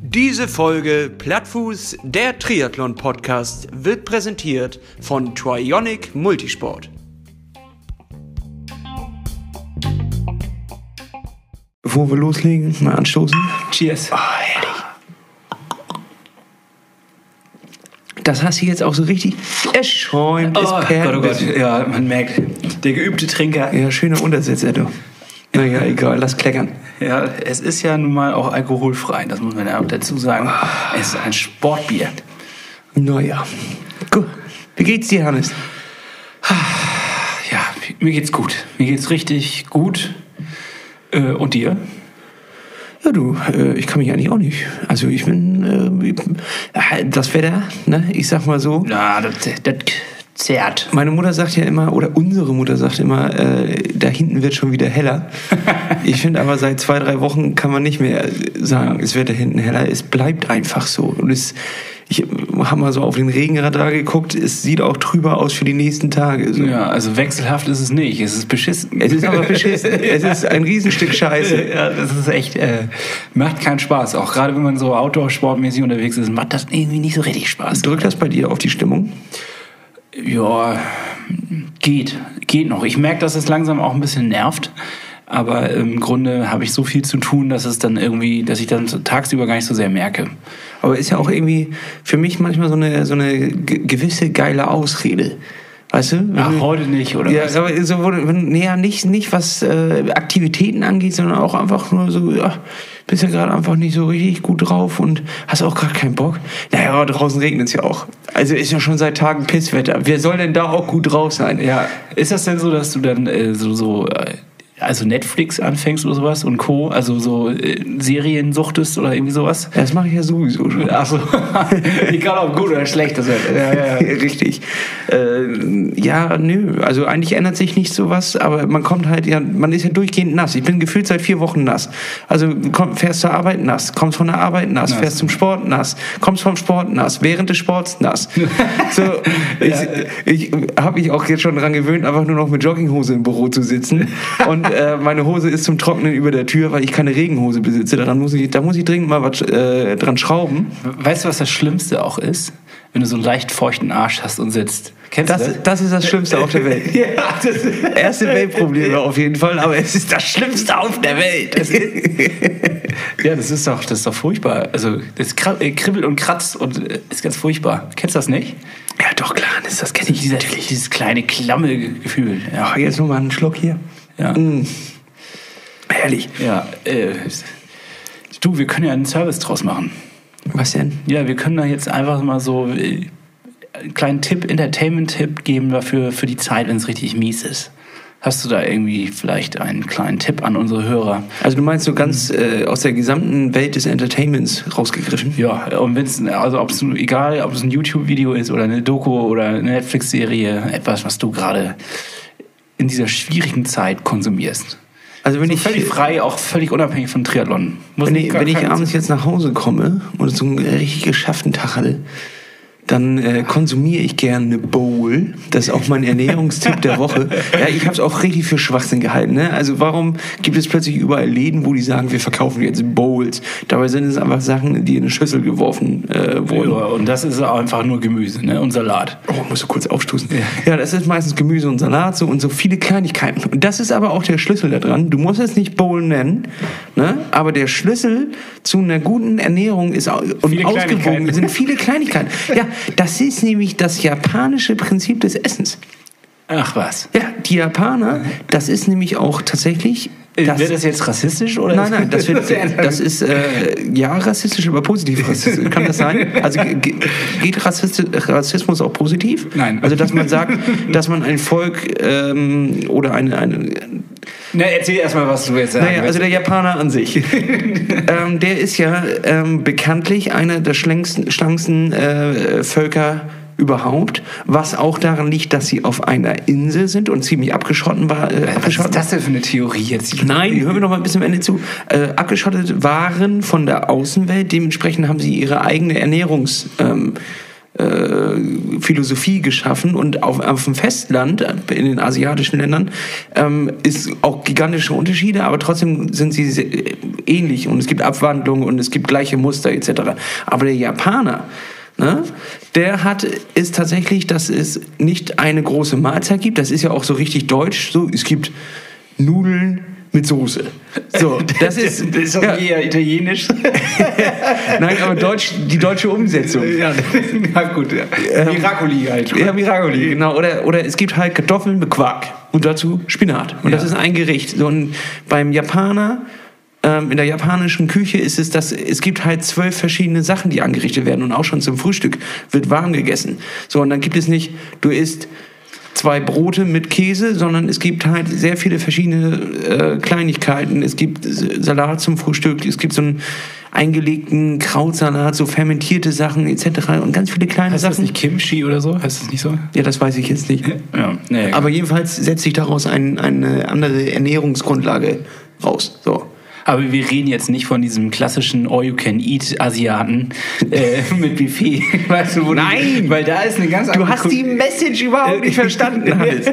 Diese Folge Plattfuß, der Triathlon-Podcast, wird präsentiert von Trionic Multisport. Bevor wir loslegen, mal anstoßen. Cheers. Oh, herrlich. Das hast du jetzt auch so richtig. Es schäumt, es Oh perlt. Gott, oh Gott. Ja, man merkt, der geübte Trinker. Ja, schöne Untersetzer, du. Naja, egal, lass kleckern. Ja, es ist ja nun mal auch alkoholfrei, das muss man ja auch dazu sagen. Es ist ein Sportbier. Naja. Gut. Wie geht's dir, Hannes? Ja, mir geht's gut. Mir geht's richtig gut. Äh, und dir? Ja, du, äh, ich kann mich eigentlich auch nicht. Also ich bin, äh, das Wetter, ne, ich sag mal so. Ja, das, das zerrt. Meine Mutter sagt ja immer, oder unsere Mutter sagt immer, äh, da hinten wird schon wieder heller. ich finde aber seit zwei, drei Wochen kann man nicht mehr sagen, es wird da hinten heller. Es bleibt einfach so. Und es, ich habe mal so auf den Regenradar geguckt, es sieht auch trüber aus für die nächsten Tage. So. Ja, also wechselhaft ist es nicht. Es ist beschissen. Es ist aber beschissen. es ist ein Riesenstück Scheiße. Ja, das ist echt, äh, macht keinen Spaß. Auch gerade wenn man so Outdoor-sportmäßig unterwegs ist, macht das irgendwie nicht so richtig Spaß. Drückt das bei dir auf die Stimmung? Ja, geht, geht noch. Ich merke, dass es langsam auch ein bisschen nervt. Aber im Grunde habe ich so viel zu tun, dass es dann irgendwie, dass ich dann tagsüber gar nicht so sehr merke. Aber ist ja auch irgendwie für mich manchmal so eine, so eine ge- gewisse geile Ausrede. Weißt du? Ach, du- heute nicht, oder Ja, was? aber so, wenn, nee, ja, nicht, nicht was äh, Aktivitäten angeht, sondern auch einfach nur so, ja, bist ja gerade einfach nicht so richtig gut drauf und hast auch gerade keinen Bock. Naja, aber draußen regnet es ja auch. Also ist ja schon seit Tagen Pisswetter. Wer soll denn da auch gut drauf sein? Ja, ist das denn so, dass du dann äh, so, so äh, also Netflix anfängst oder sowas und Co., also so äh, Serien suchtest oder irgendwie sowas? Das mache ich ja sowieso schon. Achso, egal ob gut oder schlecht das wird. Ja, ja, ja. Richtig. Äh, ja, nö. Also eigentlich ändert sich nicht so was, aber man kommt halt ja, man ist ja durchgehend nass. Ich bin gefühlt seit vier Wochen nass. Also komm, fährst zur Arbeit nass, kommst von der Arbeit nass, Nass. fährst zum Sport nass, kommst vom Sport nass, während des Sports nass. so, ich, ich habe mich auch jetzt schon daran gewöhnt, einfach nur noch mit Jogginghose im Büro zu sitzen. Und äh, meine Hose ist zum Trocknen über der Tür, weil ich keine Regenhose besitze. Daran muss ich, da muss ich dringend mal was äh, dran schrauben. Weißt du, was das Schlimmste auch ist? Wenn du so einen leicht feuchten Arsch hast und sitzt. Kennst du Das, das? das ist das Schlimmste auf der Welt. Ja, das Erste Weltprobleme auf jeden Fall, aber es ist das Schlimmste auf der Welt. Ja, das ist doch, das ist doch furchtbar. Also, das äh, kribbelt und kratzt und äh, ist ganz furchtbar. Kennst du das nicht? Ja, doch, klar, das, das kenne ich Dieser, natürlich. dieses kleine, klamme Gefühl. Ja. Oh, jetzt nur mal einen Schluck hier. Ja. Mm. Herrlich. ja äh, du, wir können ja einen Service draus machen. Was denn? Ja, wir können da jetzt einfach mal so äh, einen kleinen Tipp, Entertainment-Tipp geben dafür für die Zeit, wenn es richtig mies ist. Hast du da irgendwie vielleicht einen kleinen Tipp an unsere Hörer? Also du meinst so ganz äh, aus der gesamten Welt des Entertainments rausgegriffen? Ja, und wenn es, also ob es egal, ob es ein YouTube-Video ist oder eine Doku oder eine Netflix-Serie, etwas, was du gerade in dieser schwierigen Zeit konsumierst. Also wenn So ich völlig frei, auch völlig unabhängig von Triathlon. Muss wenn ich, wenn ich abends jetzt nach Hause komme und so einen richtig geschafften Tag hatte, dann äh, konsumiere ich gerne eine Bowl. Das ist auch mein Ernährungstipp der Woche. Ja, ich habe es auch richtig für Schwachsinn gehalten. Ne? Also warum gibt es plötzlich überall Läden, wo die sagen, wir verkaufen jetzt Bowls? Dabei sind es einfach Sachen, die in eine Schüssel geworfen äh, wurden. Ja, und das ist einfach nur Gemüse ne? und Salat. Oh, musst du kurz aufstoßen. Ja. das ist meistens Gemüse und Salat so und so viele Kleinigkeiten. Und das ist aber auch der Schlüssel da dran. Du musst es nicht Bowl nennen, ne? aber der Schlüssel zu einer guten Ernährung ist und ausgewogen sind viele Kleinigkeiten. Ja, das ist nämlich das japanische Prinzip des Essens. Ach was. Ja, die Japaner, das ist nämlich auch tatsächlich. Das, Wird das jetzt rassistisch oder? Nein, nein, das, wird, das ist äh, ja rassistisch, aber positiv rassistisch. Kann das sein? Also ge- ge- geht Rassismus auch positiv? Nein. Also dass man sagt, dass man ein Volk ähm, oder eine, eine Na, erzähl erstmal, was du jetzt sagen naja, also der Japaner an sich, ähm, der ist ja ähm, bekanntlich einer der schlanksten, schlanksten äh, Völker überhaupt, was auch daran liegt, dass sie auf einer Insel sind und ziemlich abgeschotten war. Äh, Was abgeschotten ist das denn für eine Theorie jetzt? Nein, hören wir noch mal ein bisschen am Ende zu. Äh, abgeschottet waren von der Außenwelt, dementsprechend haben sie ihre eigene Ernährungs... Ähm, äh, Philosophie geschaffen und auf, auf dem Festland, in den asiatischen Ländern, ähm, ist auch gigantische Unterschiede, aber trotzdem sind sie sehr, ähnlich und es gibt Abwandlungen und es gibt gleiche Muster etc. Aber der Japaner, Ne? Der hat ist tatsächlich, dass es nicht eine große Mahlzeit gibt. Das ist ja auch so richtig deutsch. So, es gibt Nudeln mit Soße. So, das ist, das ist doch ja, eher italienisch. nein, aber deutsch, die deutsche Umsetzung. ja, ja, gut. Ja. Miracoli halt. Ja, Miracoli, genau. Oder, oder es gibt halt Kartoffeln mit Quark und dazu Spinat. Und das Ja. ist ein Gericht. So, und beim Japaner, ähm, in der japanischen Küche ist es, dass es gibt halt zwölf verschiedene Sachen, die angerichtet werden. Und auch schon zum Frühstück wird warm gegessen. So, und dann gibt es nicht, du isst zwei Brote mit Käse, sondern es gibt halt sehr viele verschiedene äh, Kleinigkeiten. Es gibt Salat zum Frühstück, es gibt so einen eingelegten Krautsalat, so fermentierte Sachen etc. und ganz viele kleine Heißt das Sachen. nicht Kimchi oder so? Heißt das nicht so? Ja, das weiß ich jetzt nicht. Ja, nee, Aber jedenfalls setzt sich daraus ein, eine andere Ernährungsgrundlage raus. So. Aber wir reden jetzt nicht von diesem klassischen All-You-Can-Eat-Asiaten äh, mit Buffet. Weißt du, wo Nein! Die, weil da ist eine ganz Du andere hast die Message überhaupt nicht verstanden, Hannes.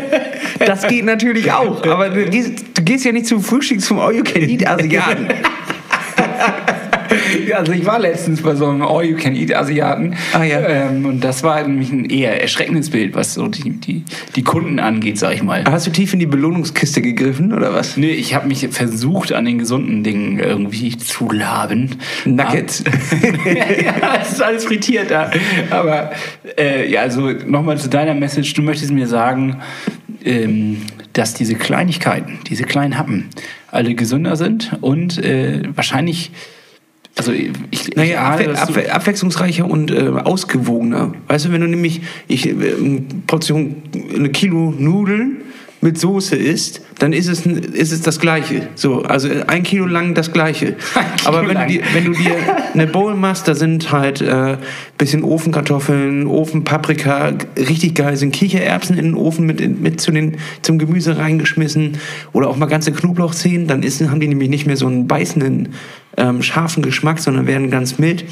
Das geht natürlich auch, aber du gehst, du gehst ja nicht zum Frühstück zum All-You-Can-Eat-Asiaten. Also ich war letztens bei so einem All-You-Can-Eat-Asiaten. Ah, ja. ähm, und das war nämlich ein eher erschreckendes Bild, was so die, die, die Kunden angeht, sag ich mal. Hast du tief in die Belohnungskiste gegriffen, oder was? Nö, ich habe mich versucht, an den gesunden Dingen irgendwie zu laben. Nuggets. ja, es ist alles frittiert da. Aber äh, ja, also nochmal zu deiner Message. Du möchtest mir sagen, ähm, dass diese Kleinigkeiten, diese kleinen Happen, alle gesünder sind und äh, wahrscheinlich, also ich, ich Naja, ahne, abwe abwechslungsreicher und äh, ausgewogener. Weißt du, wenn du nämlich ich, äh, eine Portion, eine Kilo Nudeln mit Soße isst, dann ist es, ist es das Gleiche. So, also ein Kilo lang das Gleiche. Aber wenn du, dir, wenn du dir eine Bowl machst, da sind halt äh, bisschen Ofenkartoffeln, Ofenpaprika, richtig geil sind Kichererbsen in den Ofen mit, mit zu den, zum Gemüse reingeschmissen oder auch mal ganze Knoblauchzehen, dann ist, haben die nämlich nicht mehr so einen beißenden, ähm, scharfen Geschmack, sondern werden ganz mild.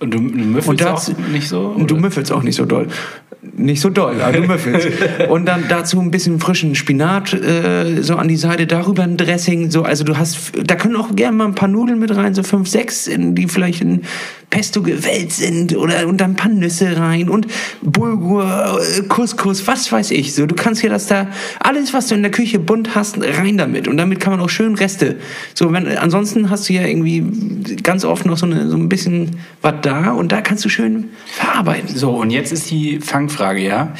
und du, du müffelst auch nicht so? Und du oder? müffelst auch nicht so doll. Nicht so doll, aber du müffelst. und dann dazu ein bisschen frischen Spinat äh, so an die Seite, darüber ein Dressing. So, also du hast, da können auch gerne mal ein paar Nudeln mit rein, so fünf, sechs, in, die vielleicht in Pesto gewälzt sind oder und dann ein paar Nüsse rein und Bulgur, äh, Couscous, was weiß ich. So, du kannst hier das da alles, was du in der Küche bunt hast, rein damit. Und damit kann man auch schön Reste. So, wenn ansonsten hast du ja irgendwie ganz oft noch so, eine, so ein bisschen was da und da kannst du schön verarbeiten. So, und jetzt ist die Fangfrage, ja.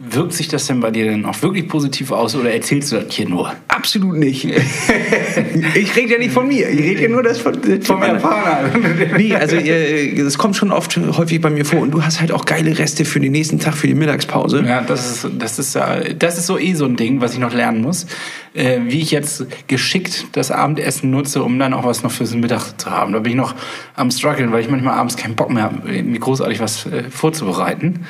Wirkt sich das denn bei dir denn auch wirklich positiv aus oder erzählst du das hier nur? Absolut nicht. ich rede ja nicht von mir. Ich rede ja nur das von, von meiner Nee, also äh, das kommt schon oft häufig bei mir vor. Und du hast halt auch geile Reste für den nächsten Tag, für die Mittagspause. Ja, das ist, das ist, das ist so eh so ein Ding, was ich noch lernen muss. Äh, wie ich jetzt geschickt das Abendessen nutze, um dann auch was noch fürs Mittag zu haben. Da bin ich noch am struggeln, weil ich manchmal abends keinen Bock mehr habe, mir großartig was äh, vorzubereiten.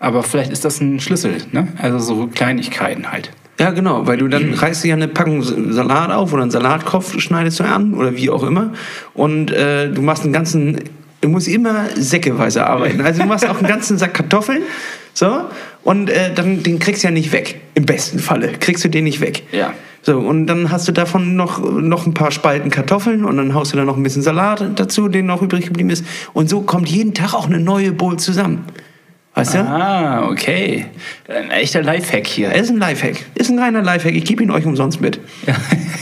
Aber vielleicht ist das ein Schlüssel, ne? Also so Kleinigkeiten halt. Ja, genau, weil du dann reißt du ja eine Packung Salat auf oder einen Salatkopf schneidest du an oder wie auch immer. Und äh, du machst einen ganzen, du musst immer säckeweise arbeiten. Also du machst auch einen ganzen Sack Kartoffeln, so, und äh, dann den kriegst du ja nicht weg. Im besten Falle kriegst du den nicht weg. Ja. So, und dann hast du davon noch, noch ein paar Spalten Kartoffeln und dann haust du da noch ein bisschen Salat dazu, den noch übrig geblieben ist. Und so kommt jeden Tag auch eine neue Bowl zusammen. Weißt du? Ah, okay. Ein echter Lifehack hier. Er ist ein Lifehack. Ist ein reiner Lifehack. Ich gebe ihn euch umsonst mit.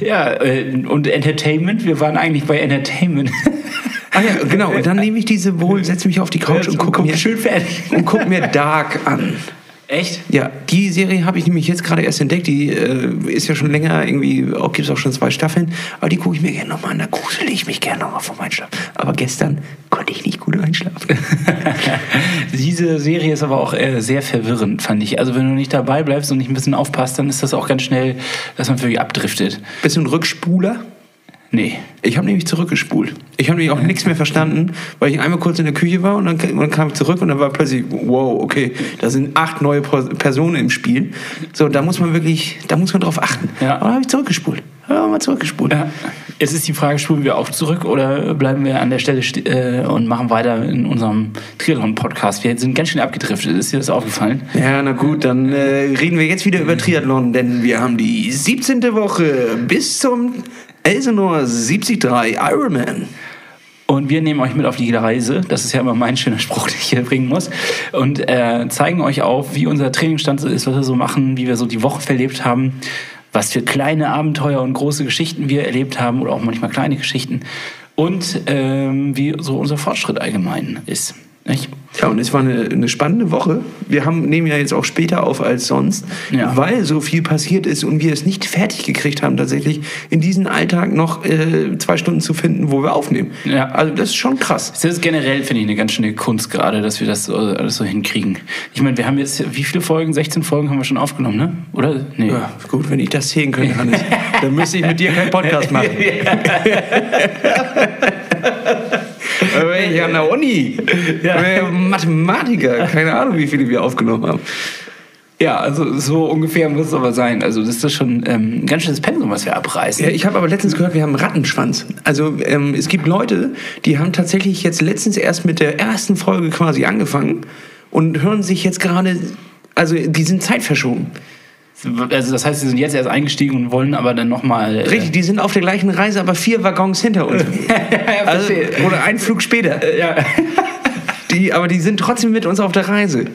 Ja, äh, und Entertainment, wir waren eigentlich bei Entertainment. Ah ja, genau. Und dann nehme ich diese Bowl, setze mich auf die Couch und gucke mir, schön fertig. und guck mir Dark an. Echt? Ja, die Serie habe ich nämlich jetzt gerade erst entdeckt. Die äh, ist ja schon länger irgendwie, auch gibt es auch schon zwei Staffeln. Aber die gucke ich mir gerne nochmal an. Da grusel ich mich gerne nochmal vom Einschlafen. Aber gestern konnte ich nicht gut einschlafen. Diese Serie ist aber auch äh, sehr verwirrend, fand ich. Also wenn du nicht dabei bleibst und nicht ein bisschen aufpasst, dann ist das auch ganz schnell, dass man wirklich abdriftet. Bisschen Rückspuler. Nee. Ich habe nämlich zurückgespult. Ich habe nämlich auch nichts mehr verstanden, weil ich einmal kurz in der Küche war und dann, und dann kam ich zurück und dann war plötzlich, wow, okay, da sind acht neue Personen im Spiel. So, da muss man wirklich, da muss man drauf achten. Ja. Aber habe ich zurückgespult. Wir mal zurückgespult. Ja. Jetzt ist die Frage, spulen wir auch zurück oder bleiben wir an der Stelle äh, und machen weiter in unserem Triathlon-Podcast? Wir sind ganz schön abgedriftet, ist dir das aufgefallen? Ja, na gut, dann äh, reden wir jetzt wieder über Triathlon, denn wir haben die 17. Woche bis zum Elsenor 73 Ironman. Und wir nehmen euch mit auf die Reise. Das ist ja immer mein schöner Spruch, den ich hier bringen muss. Und äh, zeigen euch auf, wie unser Trainingsstand ist, was wir so machen, wie wir so die Woche verlebt haben, was für kleine Abenteuer und große Geschichten wir erlebt haben oder auch manchmal kleine Geschichten. Und ähm, wie so unser Fortschritt allgemein ist. Nicht? Ja, und es war eine, eine spannende Woche. Wir haben, nehmen ja jetzt auch später auf als sonst, Ja. weil so viel passiert ist und wir es nicht fertig gekriegt haben, tatsächlich in diesen Alltag noch äh, zwei Stunden zu finden, wo wir aufnehmen. Ja. Also das ist schon krass. Das ist generell, finde ich, eine ganz schöne Kunst gerade, dass wir das so, alles so hinkriegen. Ich meine, wir haben jetzt, wie viele Folgen? 16 Folgen haben wir schon aufgenommen, ne? Oder? Nee. Ja, gut, wenn ich das sehen könnte, Hannes, dann müsste ich mit dir keinen Podcast machen. Aber ich an der Uni. Ja. Mathematiker. Keine Ahnung, wie viele wir aufgenommen haben. Ja, also so ungefähr muss es aber sein. Also das ist schon ähm, ein ganz schönes Pensum, was wir abreißen. Ja, ich habe aber letztens gehört, wir haben einen Rattenschwanz. Also ähm, es gibt Leute, die haben tatsächlich jetzt letztens erst mit der ersten Folge quasi angefangen und hören sich jetzt gerade, also die sind zeitverschoben. Also das heißt, sie sind jetzt erst eingestiegen und wollen aber dann nochmal... Äh, Richtig, die sind auf der gleichen Reise, aber vier Waggons hinter uns. also, oder ein Flug später. ja. Die, aber die sind trotzdem mit uns auf der Reise.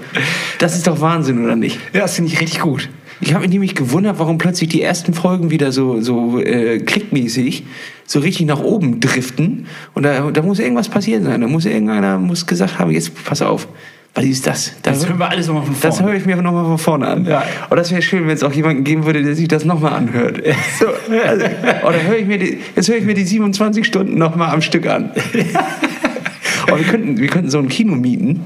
Das ist doch Wahnsinn, oder nicht? ja, das finde ich richtig gut. Ich habe mich nämlich gewundert, warum plötzlich die ersten Folgen wieder so, so äh, klickmäßig so richtig nach oben driften. Und da, da muss irgendwas passiert sein. Da muss irgendeiner muss gesagt haben, jetzt pass auf. Was ist das? Das hören wir alles nochmal von Das vorne. höre ich mir nochmal von vorne an. Ja. Und das wäre schön, wenn es auch jemanden geben würde, der sich das nochmal anhört. So, also, oder höre ich mir die, jetzt höre ich mir die 27 Stunden nochmal am Stück an. Aber wir könnten, wir könnten so ein Kino mieten.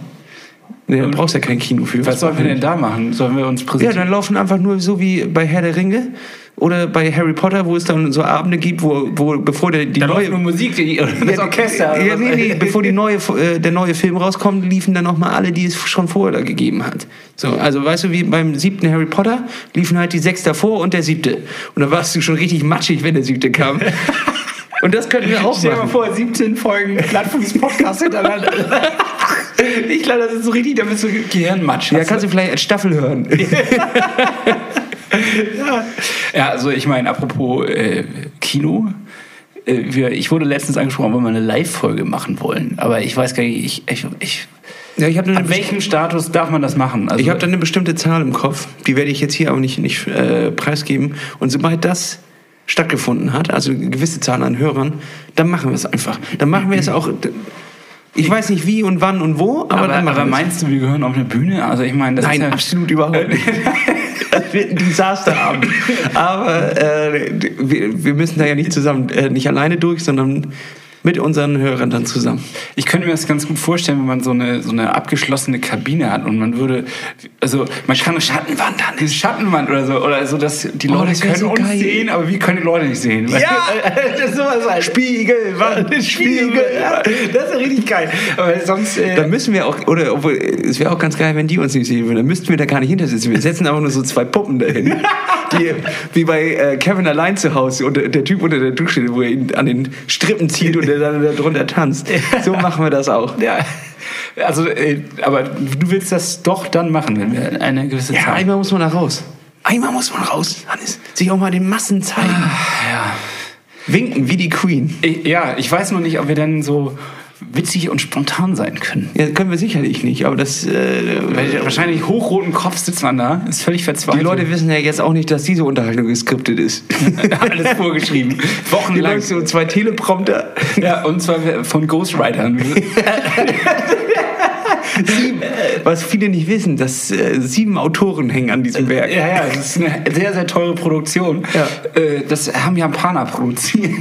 Nee, da brauchst ja kein Kino für. Was sollen wir denn da machen? Sollen wir uns Ja, präsentieren? dann laufen einfach nur so wie bei Herr der Ringe oder bei Harry Potter, wo es dann so Abende gibt, wo, wo bevor der, die da neue nur Musik, die, das Ja, Orchester. Ja, nee, nee, bevor die neue, äh, der neue Film rauskommt, liefen dann noch mal alle, die es schon vorher da gegeben hat. So, also weißt du, wie beim siebten Harry Potter liefen halt die sechs davor und der siebte. Und dann warst du schon richtig matschig, wenn der siebte kam. Und das könnten wir auch Stell dir mal machen. vor, 17 Folgen Plattfuß-Podcast hintereinander. ich glaube, das ist so richtig, da bist du Gehirnmatsch. Ja, kannst du vielleicht als Staffel hören. Ja, also ich meine, apropos äh, Kino. Äh, wir, ich wurde letztens angesprochen, ob wir mal eine Live-Folge machen wollen. Aber ich weiß gar nicht, ich, ich, ich, Ja, ich habe an welchem Status darf man das machen? Also, ich hab da eine bestimmte Zahl im Kopf, die werde ich jetzt hier auch nicht, nicht äh, preisgeben. Und sobald das stattgefunden hat, also eine gewisse Zahl an Hörern, dann machen wir es einfach. Dann machen wir es auch. Ich weiß nicht wie und wann und wo, aber, aber, dann aber meinst du, wir gehören auf eine Bühne? Also ich meine, das Nein, ist ja, absolut überhaupt nicht. Das wird ein Desasterabend. Aber äh, wir, wir müssen da ja nicht zusammen, äh, nicht alleine durch, sondern mit unseren Hörern dann zusammen. Ich könnte mir das ganz gut vorstellen, wenn man so eine, so eine abgeschlossene Kabine hat und man würde, also man kann eine Schattenwand haben, diese Schattenwand oder so, oder so, dass die Oh, Leute wär können so uns geil. sehen, aber wir können die Leute nicht sehen. Ja! das ist sowas halt. Spiegel, ja, das ist ja richtig geil. Aber sonst, äh, Dann müssen wir auch, oder obwohl, es wäre auch ganz geil, wenn die uns nicht sehen würden. Dann müssten wir da gar nicht hinter sitzen. Wir setzen einfach nur so zwei Puppen dahin. Die, wie bei äh, Kevin allein zu Hause und der, der Typ unter der Dusche, wo er ihn an den Strippen zieht und er dann da drunter tanzt. So machen wir das auch. ja, also, äh, aber du willst das doch dann machen, wenn wir eine gewisse Ja, Zeit. einmal muss man da raus. Einmal muss man raus, Hannes. Sich auch mal den Massen zeigen. ja. Winken wie die Queen. Ich, ja, ich weiß nur nicht, ob wir dann so witzig und spontan sein können. Ja, können wir sicherlich nicht, aber das. Äh, wahrscheinlich hochroten Kopf sitzt man da, ist völlig die verzweifelt. Leute wissen ja jetzt auch nicht, dass diese Unterhaltung geskriptet ist. alles vorgeschrieben. Die Wochenlang. So zwei Teleprompter. Ja, und zwar von Ghostwritern. Was viele nicht wissen, dass äh, sieben Autoren hängen an diesem Werk. Ja, ja, das ist eine sehr, sehr teure Produktion. Ja. Äh, Das haben Japaner produziert.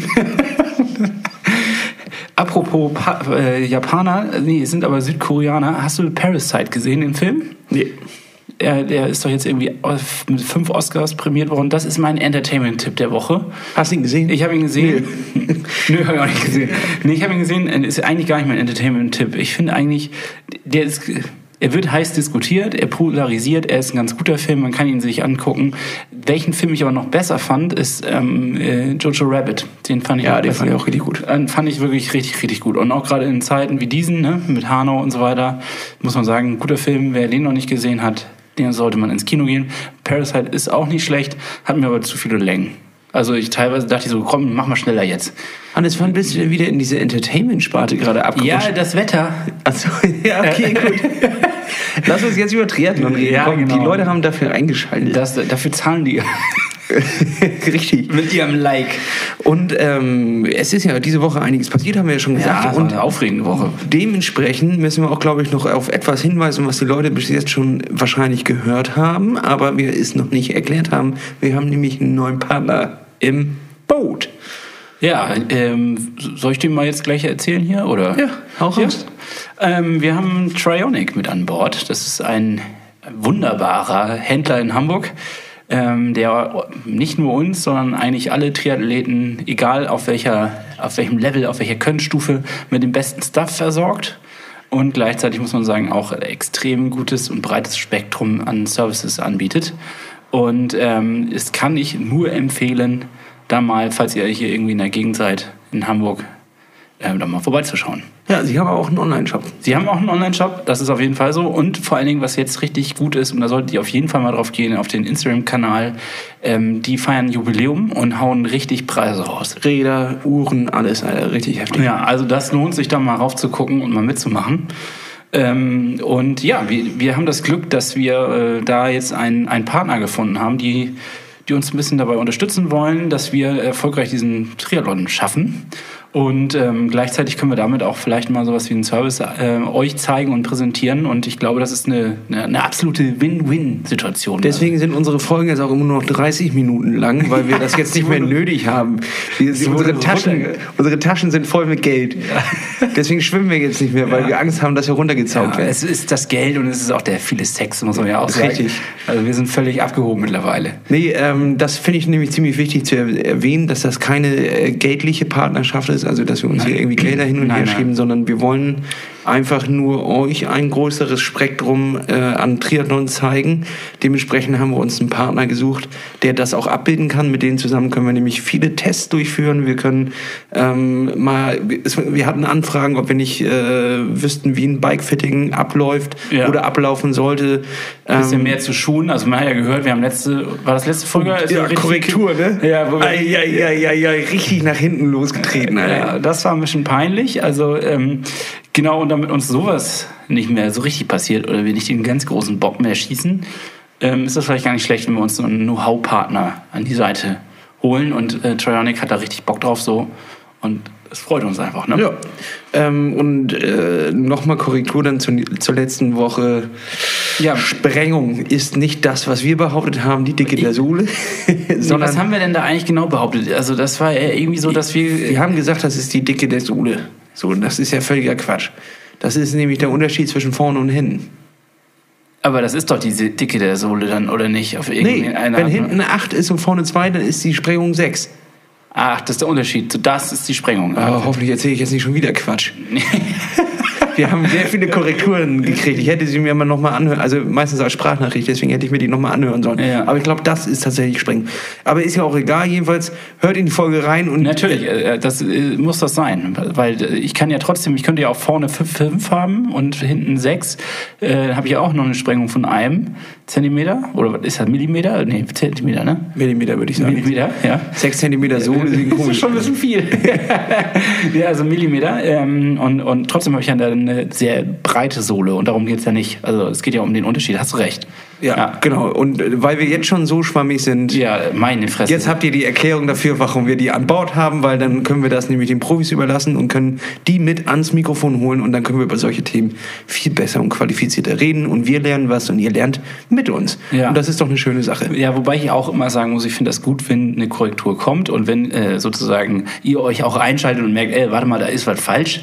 Apropos äh, Japaner, nee, sind aber Südkoreaner. Hast du Parasite gesehen, den Film? Nee. Der, der ist doch jetzt irgendwie mit fünf Oscars prämiert worden. Das ist mein Entertainment-Tipp der Woche. Hast du ihn gesehen? Ich habe ihn gesehen. Nö, habe ich auch nicht gesehen. Nee, ich habe ihn gesehen. äh, Ist eigentlich gar nicht mein Entertainment-Tipp. Ich finde eigentlich, der ist. Er wird heiß diskutiert, er polarisiert, er ist ein ganz guter Film, man kann ihn sich angucken. Welchen Film ich aber noch besser fand, ist ähm, äh, Jojo Rabbit. Den fand ich Ja, auch den fand ich auch richtig gut. Äh, Fand ich wirklich richtig, richtig gut. Und auch gerade in Zeiten wie diesen, ne, mit Hanau und so weiter, muss man sagen, ein guter Film. Wer den noch nicht gesehen hat, den sollte man ins Kino gehen. Parasite ist auch nicht schlecht, hat mir aber zu viele Längen. Also ich teilweise dachte ich so, komm, mach mal schneller jetzt. Hannes, wann bist du denn wieder in diese Entertainment-Sparte gerade abgerutscht? das Wetter. Achso, ja, okay, gut. Lass uns jetzt über Triathlon reden. Ja, Komm, genau. Die Leute haben dafür eingeschaltet. Das, dafür zahlen die Richtig. mit ihrem Like. Und ähm, es ist ja diese Woche einiges passiert, haben wir ja schon gesagt. Ja, und eine aufregende Woche. Dementsprechend müssen wir auch, glaube ich, noch auf etwas hinweisen, was die Leute bis jetzt schon wahrscheinlich gehört haben, aber wir es noch nicht erklärt haben. Wir haben nämlich einen neuen Partner im Boot. Ja, ähm, soll ich den mal jetzt gleich erzählen hier? Oder? Ja, hau raus. Ähm, wir haben Trionic mit an Bord. Das ist ein wunderbarer Händler in Hamburg, ähm, der nicht nur uns, sondern eigentlich alle Triathleten, egal auf, welcher, auf welchem Level, auf welcher Könnenstufe, mit dem besten Stuff versorgt. Und gleichzeitig muss man sagen, auch extrem gutes und breites Spektrum an Services anbietet. Und ähm, es kann ich nur empfehlen, da mal, falls ihr hier irgendwie in der Gegend seid, in Hamburg, ähm, da mal vorbeizuschauen. Ja, sie haben auch einen Online-Shop. Sie haben auch einen Online-Shop, das ist auf jeden Fall so. Und vor allen Dingen, was jetzt richtig gut ist, und da solltet ihr auf jeden Fall mal drauf gehen, auf den Instagram-Kanal, ähm, die feiern Jubiläum und hauen richtig Preise raus. Räder, Uhren, alles, Alter, richtig heftig. Ja, also das lohnt sich da mal raufzugucken und mal mitzumachen. Ähm, und ja, wir, wir haben das Glück, dass wir äh, da jetzt einen, einen Partner gefunden haben, die, die uns ein bisschen dabei unterstützen wollen, dass wir erfolgreich diesen Triathlon schaffen. Und ähm, gleichzeitig können wir damit auch vielleicht mal sowas wie einen Service äh, euch zeigen und präsentieren. Und ich glaube, das ist eine, eine, eine absolute Win-Win-Situation. Deswegen sind unsere Folgen jetzt auch immer nur noch 30 Minuten lang, weil wir das jetzt nicht mehr nötig haben. Wir, unsere, Taschen, unsere Taschen sind voll mit Geld. Deswegen schwimmen wir jetzt nicht mehr, weil wir Angst haben, dass wir runtergezaugt Ja, werden. es ist das Geld und es ist auch der viele Sex, muss man ja auch sagen. Richtig. Also wir sind völlig abgehoben mittlerweile. Nee, ähm, das finde ich nämlich ziemlich wichtig zu er- erwähnen, dass das keine äh, geldliche Partnerschaft ist, also dass wir uns hier irgendwie Gelder hin und Nein, her nein. schieben, sondern wir wollen einfach nur euch ein größeres Spektrum äh, an Triathlon zeigen. Dementsprechend haben wir uns einen Partner gesucht, der das auch abbilden kann. Mit denen zusammen können wir nämlich viele Tests durchführen. Wir können ähm, mal, es, wir hatten Anfragen, ob wir nicht äh, wüssten, wie ein Bikefitting abläuft Ja. oder ablaufen sollte. Ein bisschen Ähm, mehr zu Schuhen. Also man hat ja gehört, wir haben letzte, war das letzte Folge? Ist Ja, richtig- Korrektur, ne? Ja, wo wir, ei, ei, ei, richtig nach hinten losgetreten, Alter. ja, das war ein bisschen peinlich. Also ähm, genau, und damit uns sowas nicht mehr so richtig passiert oder wir nicht den ganz großen Bock mehr schießen, ähm, ist das vielleicht gar nicht schlecht, wenn wir uns so einen Know-how-Partner an die Seite holen. Und äh, Trionic hat da richtig Bock drauf so. Und es freut uns einfach. Ne? Ja. Ähm, und äh, nochmal Korrektur dann zu, zur letzten Woche. Ja. Sprengung ist nicht das, was wir behauptet haben, die Dicke der Sohle, sondern was haben wir denn da eigentlich genau behauptet? Also das war irgendwie so, dass wir... wir haben gesagt, das ist die Dicke der Sohle. So, und das ist ja völliger Quatsch. Das ist nämlich der Unterschied zwischen vorne und hinten. Aber das ist doch diese Dicke der Sohle dann, oder nicht? Auf Nee, wenn hinten eine 8 ist und vorne 2, dann ist die Sprengung 6. Ach, das ist der Unterschied. So, Das ist die Sprengung. Aber hoffentlich erzähle ich jetzt nicht schon wieder Quatsch. Wir haben sehr viele Korrekturen gekriegt. Ich hätte sie mir mal nochmal anhören, also meistens als Sprachnachricht, deswegen hätte ich mir die nochmal anhören sollen. Ja. Aber ich glaube, das ist tatsächlich Sprengen. Aber ist ja auch egal, jedenfalls hört in die Folge rein und Natürlich, äh, das äh, muss das sein, weil äh, ich kann ja trotzdem, ich könnte ja auch vorne 5 haben und hinten 6. Äh, habe ich ja auch noch eine Sprengung von einem Zentimeter oder was ist das, Millimeter? Nee, Zentimeter, ne? Millimeter würde ich sagen. Millimeter, ja. 6 Zentimeter Sohle sind Das ist komisch. schon ein bisschen viel. ja, also Millimeter. Ähm, und, und trotzdem habe ich ja eine sehr breite Sohle und darum geht es ja nicht. Also es geht ja um den Unterschied, hast du recht. Ja, genau. Und äh, weil wir jetzt schon so schwammig sind, Ja, meine Fresse. Jetzt habt ihr die Erklärung dafür, warum wir die an Bord haben, weil dann können wir das nämlich den Profis überlassen und können die mit ans Mikrofon holen und dann können wir über solche Themen viel besser und qualifizierter reden und wir lernen was und ihr lernt mit uns. Ja. Und das ist doch eine schöne Sache. Ja, wobei ich auch immer sagen muss, ich finde das gut, wenn eine Korrektur kommt und wenn äh, sozusagen ihr euch auch einschaltet und merkt, ey, warte mal, da ist was falsch.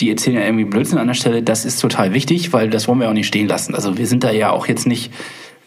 Die erzählen ja irgendwie Blödsinn an der Stelle. Das ist total wichtig, weil das wollen wir auch nicht stehen lassen. Also wir sind da ja auch jetzt nicht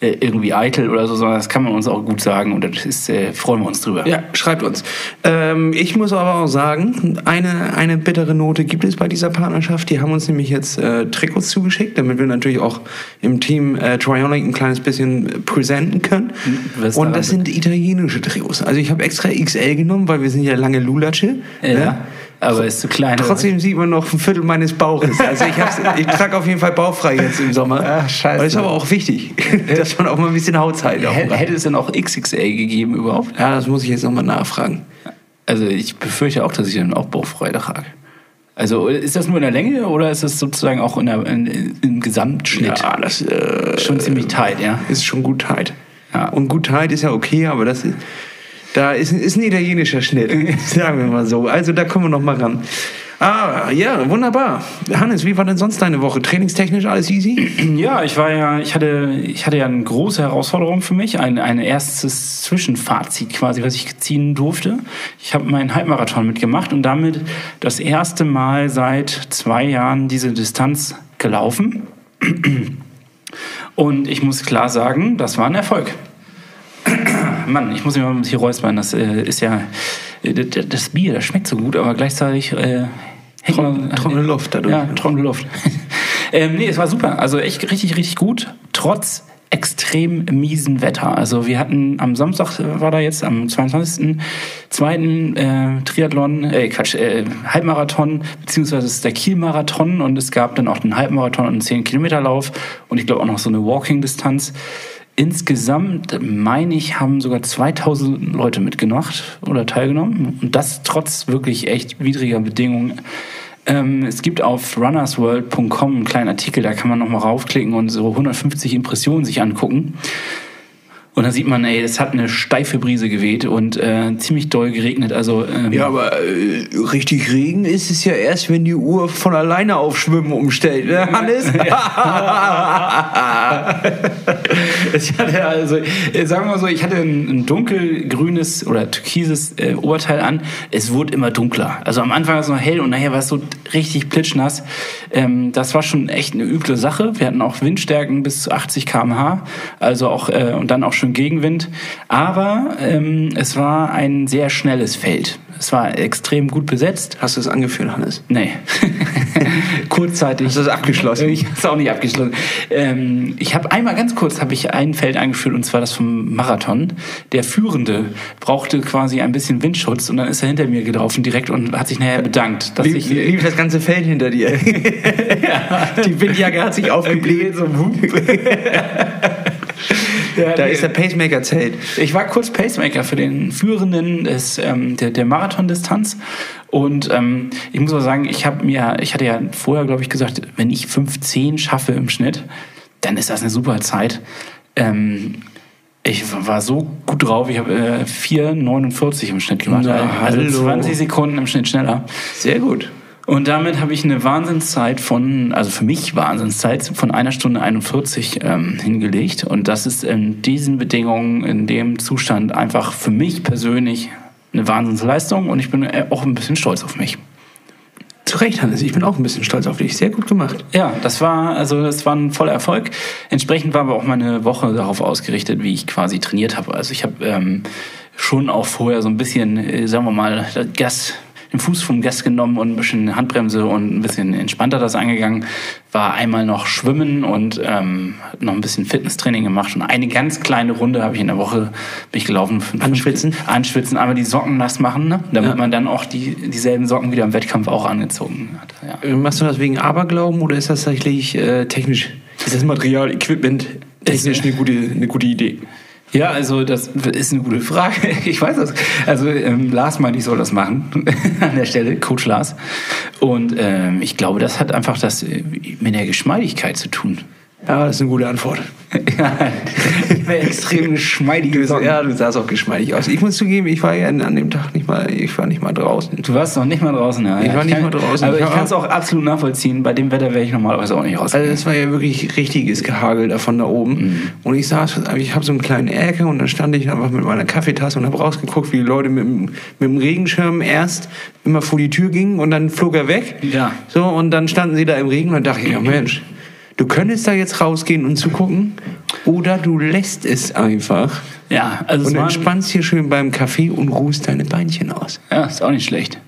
äh, irgendwie eitel oder so, sondern das kann man uns auch gut sagen und das ist, äh, freuen wir uns drüber. Ja, schreibt uns. Ähm, ich muss aber auch sagen, eine, eine bittere Note gibt es bei dieser Partnerschaft. Die haben uns nämlich jetzt äh, Trikots zugeschickt, damit wir natürlich auch im Team äh, Trionic ein kleines bisschen präsenten können. Was Und das sind italienische Trikots. Also ich habe extra XL genommen, weil wir sind ja lange Lulatsche. Ja, ne? Aber ist zu klein. Trotzdem sieht man noch ein Viertel meines Bauches. Also ich, ich trage auf jeden Fall bauchfrei jetzt im Sommer. Ah, scheiße. Aber ist aber auch wichtig, dass man auch mal ein bisschen Hätte hat. hätte es denn auch XXL gegeben überhaupt? Ja, das muss ich jetzt nochmal nachfragen. Also ich befürchte auch, dass ich dann auch bauchfrei trage. Also ist das nur in der Länge oder ist das sozusagen auch in der, in, im Gesamtschnitt? Ja, das äh, Schon ziemlich tight, ja. ist schon gut tight. Ja. Und gut tight ist ja okay, aber das ist, da ist, ist ein italienischer Schnitt, sagen wir mal so. Also da kommen wir noch mal ran. Ah, ja, wunderbar. Hannes, wie war denn sonst deine Woche? Trainingstechnisch alles easy? Ja, ich war ja, ich hatte, ich hatte ja eine große Herausforderung für mich, ein, ein erstes Zwischenfazit quasi, was ich ziehen durfte. Ich habe meinen Halbmarathon mitgemacht und damit das erste Mal seit zwei Jahren diese Distanz gelaufen. Und ich muss klar sagen, das war ein Erfolg. Mann, ich muss mich mal hier räuspern. Das äh, ist ja äh, das Bier, das schmeckt so gut, aber gleichzeitig äh, trockene Luft dadurch. Ja, trockene Luft. ähm, nee, es war super. Also echt richtig, richtig gut. Trotz extrem miesen Wetter. Also wir hatten am Samstag äh, war da jetzt am 22. zweiten äh, Triathlon, äh, Quatsch, äh, Halbmarathon, beziehungsweise ist der Kielmarathon und es gab dann auch den Halbmarathon und einen 10 Kilometer Lauf und ich glaube auch noch so eine Walking-Distanz. Insgesamt, meine ich, haben sogar 2000 Leute mitgemacht oder teilgenommen. Und das trotz wirklich echt widriger Bedingungen. Ähm, es gibt auf runnersworld.com einen kleinen Artikel, da kann man nochmal raufklicken und so 150 Impressionen sich angucken. Und da sieht man, ey, es hat eine steife Brise geweht und äh, ziemlich doll geregnet. Also ähm, Ja, aber äh, richtig Regen ist es ja erst, wenn die Uhr von alleine auf Schwimmen umstellt, ne, Hannes? Ich hatte also, äh, sagen wir mal so, ich hatte ein, ein dunkelgrünes oder türkises äh, Oberteil an. Es wurde immer dunkler. Also am Anfang war es noch hell und nachher war es so richtig plitschnass. Ähm, das war schon echt eine üble Sache. Wir hatten auch Windstärken bis zu 80 km/h, also auch äh, und dann auch schon Gegenwind. Aber ähm, es war ein sehr schnelles Feld. Es war extrem gut besetzt. Hast du es angeführt, Hannes? Nee. Kurzzeitig. Hast du das abgeschlossen? Ich habe es auch nicht abgeschlossen. Ähm, ich habe einmal ganz kurz habe ich ein Feld eingeführt und zwar das vom Marathon. Der Führende brauchte quasi ein bisschen Windschutz und dann ist er hinter mir gelaufen direkt und hat sich nachher bedankt, dass Lief, ich lief das ganze Feld hinter dir. Die Windjacke hat sich aufgebläht. so ja, Da nee. ist der Pacemaker-Zelt. Ich war kurz Pacemaker für den Führenden des, ähm, der, der Marathondistanz. Und ähm, ich muss auch sagen, ich habe mir, ich hatte ja vorher, glaube ich, gesagt, wenn ich 5,10 schaffe im Schnitt, dann ist das eine super Zeit. Ähm, ich war so gut drauf, ich habe äh, 4,49 im Schnitt gemacht. Na, also hallo. 20 Sekunden im Schnitt schneller. Sehr gut. Und damit habe ich eine Wahnsinnszeit von, also für mich Wahnsinnszeit von einer Stunde 41 ähm, hingelegt. Und das ist in diesen Bedingungen, in dem Zustand einfach für mich persönlich eine Wahnsinnsleistung. Und ich bin äh, auch ein bisschen stolz auf mich. Zu Recht, Hannes. Ich bin auch ein bisschen stolz auf dich. Sehr gut gemacht. Ja, das war, also das war ein voller Erfolg. Entsprechend war aber auch meine Woche darauf ausgerichtet, wie ich quasi trainiert habe. Also ich habe ähm, schon auch vorher so ein bisschen, äh, sagen wir mal, das Gas, den Fuß vom Gas genommen und ein bisschen Handbremse und ein bisschen entspannter das angegangen. War einmal noch schwimmen und ähm, noch ein bisschen Fitnesstraining gemacht und eine ganz kleine Runde habe ich in der Woche bin ich gelaufen. Fünf- Anschwitzen? Anschwitzen, aber die Socken nass machen, ne? damit Ja. man dann auch die, dieselben Socken wieder im Wettkampf auch angezogen hat. Ja. Äh, Machst du das wegen Aberglauben oder ist das tatsächlich äh, technisch? Ist das Material, Equipment technisch eine gute, eine gute Idee? Ja, also das ist eine gute Frage. Ich weiß das. Also ähm, Lars meint, ich soll das machen an der Stelle, Coach Lars. Und ähm, ich glaube, das hat einfach das äh, mit der Geschmeidigkeit zu tun. Ja, das ist eine gute Antwort. ja, extrem geschmeidige Socken. Ja, du sahst auch geschmeidig aus. Ich muss zugeben, ich war ja an dem Tag nicht mal, ich war nicht mal draußen. Du warst noch nicht mal draußen, ja. Ich war nicht kann- mal draußen. Aber Ich ich kann es auch absolut nachvollziehen. Bei dem Wetter wäre ich normalerweise auch nicht raus. Also das war ja wirklich richtiges Gehagel da von da oben. Und ich saß, ich habe so einen kleinen Ecke und da stand ich einfach mit meiner Kaffeetasse und habe rausgeguckt, wie die Leute mit, dem- mit dem Regenschirm erst immer vor die Tür gingen und dann flog er weg. Ja. So, und dann standen sie da im Regen und dann dachte ich, ja Mensch, Du könntest da jetzt rausgehen und zugucken oder du lässt es einfach Ja, also und entspannst hier schön beim Kaffee und ruhst deine Beinchen aus. ja, ist auch nicht schlecht.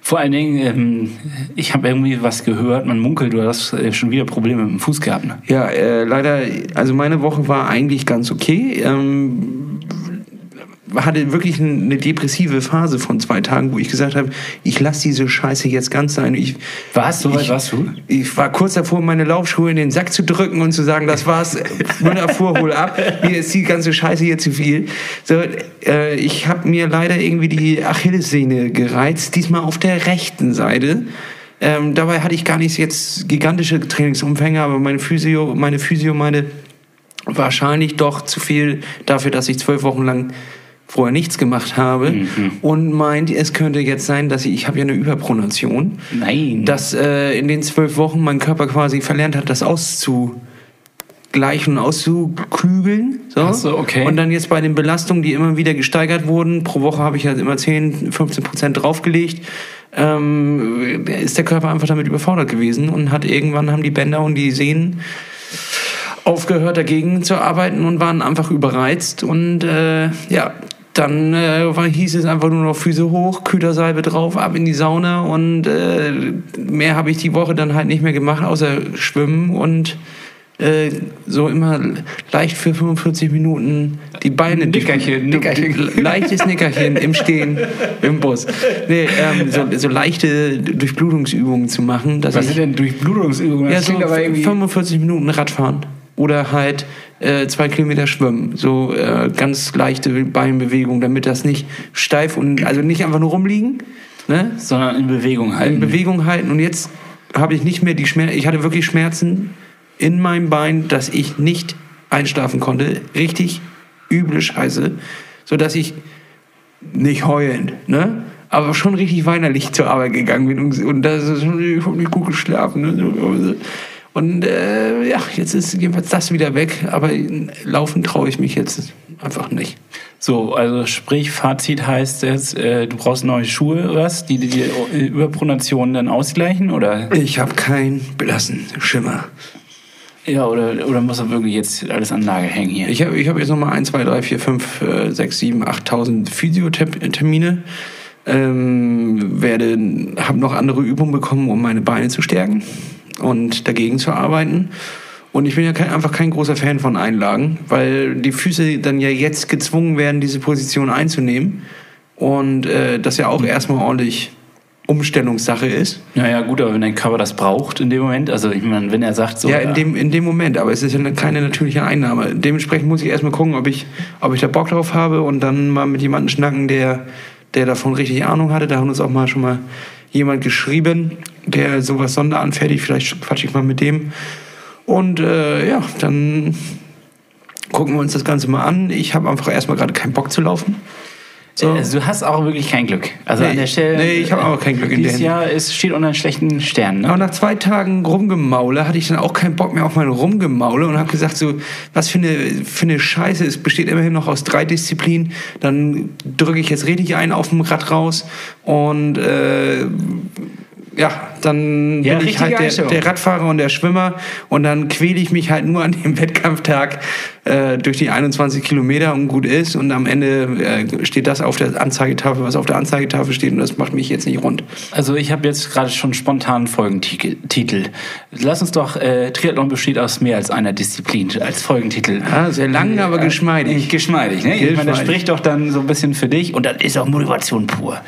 Vor allen Dingen, ähm, ich habe irgendwie was gehört, man munkelt, du hast äh, schon wieder Probleme mit dem Fuß gehabt. Ne? Ja, äh, leider, also meine Woche war eigentlich ganz okay. Ähm, hatte wirklich ein- eine depressive Phase von zwei Tagen, wo ich gesagt habe, ich lasse diese Scheiße jetzt ganz sein. Ich, Was? So ich, warst du? Ich war kurz davor, meine Laufschuhe in den Sack zu drücken und zu sagen, das war's, Müller-Fuhr, hol ab, mir ist die ganze Scheiße hier zu viel. So, äh, ich habe mir leider irgendwie die Achillessehne gereizt, diesmal auf der rechten Seite. Ähm, dabei hatte ich gar nicht jetzt gigantische Trainingsumfänge, aber meine Physio, meine Physio meinte, wahrscheinlich doch zu viel dafür, dass ich zwölf Wochen lang vorher nichts gemacht habe und meint, es könnte jetzt sein, dass ich, ich habe ja eine Überpronation, Nein. dass äh, in den zwölf Wochen mein Körper quasi verlernt hat, das auszugleichen auszuklügeln. So. So, okay. Und dann jetzt bei den Belastungen, die immer wieder gesteigert wurden, pro Woche habe ich halt immer 10, 15 Prozent draufgelegt, ähm, ist der Körper einfach damit überfordert gewesen und hat irgendwann haben die Bänder und die Sehnen aufgehört dagegen zu arbeiten und waren einfach überreizt und äh, ja dann äh, hieß es einfach nur noch Füße hoch, Kühlersalbe drauf, ab in die Sauna und äh, mehr habe ich die Woche dann halt nicht mehr gemacht, außer schwimmen und äh, so immer leicht für 45 Minuten die Beine Nickerchen, durch- Nickerchen. leichtes Nickerchen im Stehen im Bus nee, ähm, so, so leichte Durchblutungsübungen zu machen dass was sind denn Durchblutungsübungen? ja, Das so aber irgendwie. 45 Minuten Radfahren. Oder halt äh, zwei Kilometer schwimmen. So äh, ganz leichte Beinbewegung, damit das nicht steif und also nicht einfach nur rumliegen, ne? sondern in Bewegung halten. in Bewegung halten. Und jetzt habe ich nicht mehr die Schmerzen. Ich hatte wirklich Schmerzen in meinem Bein, dass ich nicht einschlafen konnte. Richtig üble Scheiße. So dass ich nicht heulend, ne? Aber schon richtig weinerlich zur Arbeit gegangen bin und, und das ist, ich habe nicht gut geschlafen. Ne? Und äh, ja, jetzt ist jedenfalls das wieder weg, aber laufen traue ich mich jetzt einfach nicht. So, also sprich, Fazit heißt jetzt, äh, du brauchst neue Schuhe, was? Die die, die Überpronation dann ausgleichen, oder? Ich habe keinen blassen Schimmer. Ja, oder, oder muss er wirklich jetzt alles an Nagel hängen hier? Ich habe ich hab jetzt nochmal 1, 2, 3, 4, 5, äh, 6, 7, 8.000 Physiothermine. Ähm, werde, habe noch andere Übungen bekommen, um meine Beine zu stärken und dagegen zu arbeiten. Und ich bin ja kein, einfach kein großer Fan von Einlagen, weil die Füße dann ja jetzt gezwungen werden, diese Position einzunehmen. Und äh, das ja auch erstmal ordentlich Umstellungssache ist. Naja, gut, aber wenn dein Körper das braucht in dem Moment, also ich meine, wenn er sagt so. Ja, in dem, in dem Moment, aber es ist ja keine natürliche Einnahme. Dementsprechend muss ich erstmal gucken, ob ich, ob ich da Bock drauf habe und dann mal mit jemandem schnacken, der, der davon richtig Ahnung hatte. Da hat uns auch mal schon mal jemand geschrieben, der sowas sonderanfertigt. Vielleicht quatsche ich mal mit dem. Und äh, ja, dann gucken wir uns das Ganze mal an. Ich habe einfach erstmal gerade keinen Bock zu laufen. So. Also du hast auch wirklich kein Glück. Also Nee, an der Stelle. nee, ich habe auch kein Glück in Dieses der Jahr ist, steht unter schlechten Sternen. Aber Ne? nach zwei Tagen Rumgemaule hatte ich dann auch keinen Bock mehr auf mein Rumgemaule und habe gesagt, so, was für eine, für eine Scheiße. Es besteht immerhin noch aus drei Disziplinen. Dann drücke ich jetzt richtig ein auf dem Rad raus und äh, ja, dann Ja, bin ich halt der, der Radfahrer und der Schwimmer und dann quäle ich mich halt nur an dem Wettkampftag äh, durch die 21 Kilometer und gut ist und am Ende äh, steht das auf der Anzeigetafel, was auf der Anzeigetafel steht und das macht mich jetzt nicht rund. Also ich habe jetzt gerade schon spontan Folgentitel. Titel. Lass uns doch, äh, Triathlon besteht aus mehr als einer Disziplin als Folgentitel. Ja, sehr lang, aber geschmeidig. Geschmeidig, ne? Ich meine, das spricht doch dann so ein bisschen für dich und dann ist auch Motivation pur.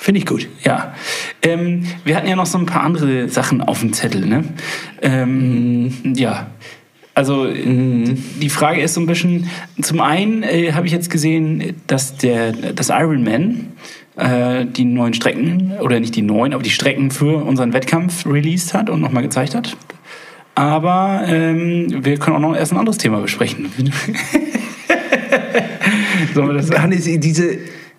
Finde ich gut. Ja. Ähm, wir hatten ja noch so ein paar andere Sachen auf dem Zettel, ne? Ähm, Ja. Also äh, die Frage ist so ein bisschen, zum einen äh, habe ich jetzt gesehen, dass der das Ironman äh, die neuen Strecken, oder nicht die neuen, aber die Strecken für unseren Wettkampf released hat und nochmal gezeigt hat. Aber ähm, wir können auch noch erst ein anderes Thema besprechen. Sollen wir das Hannes, diese,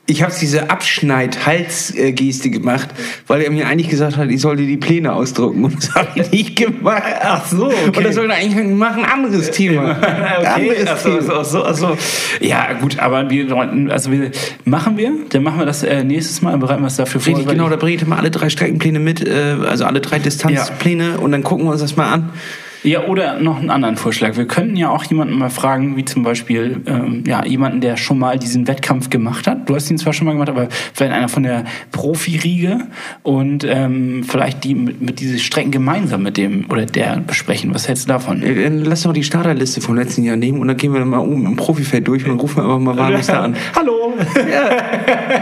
ich habe diese Abschneid-Hals-Geste gemacht, weil er mir eigentlich gesagt hat, ich sollte die Pläne ausdrucken. Und das habe ich nicht gemacht. Ach so, okay. Und das sollte eigentlich machen, ein anderes Thema. Okay, anderes ach so, Thema. ach so, ach so. Ja, gut, aber wir wollten, also wir machen wir, dann machen wir das äh, nächstes Mal, bereiten wir es dafür vor. Richtig, genau, da bringe ich mal alle drei Streckenpläne mit, äh, also alle drei Distanzpläne und dann gucken wir uns das mal an. Ja, oder noch einen anderen Vorschlag. Wir könnten ja auch jemanden mal fragen, wie zum Beispiel ähm, ja, jemanden, der schon mal diesen Wettkampf gemacht hat. Du hast ihn zwar schon mal gemacht, aber vielleicht einer von der Profiriege und ähm, vielleicht die mit, mit diese Strecken gemeinsam mit dem oder der besprechen. Was hältst du davon? Äh, dann Lass doch die Starterliste vom letzten Jahr nehmen und dann gehen wir dann mal um im Profifeld durch und rufen einfach mal wahllos da an. Hallo!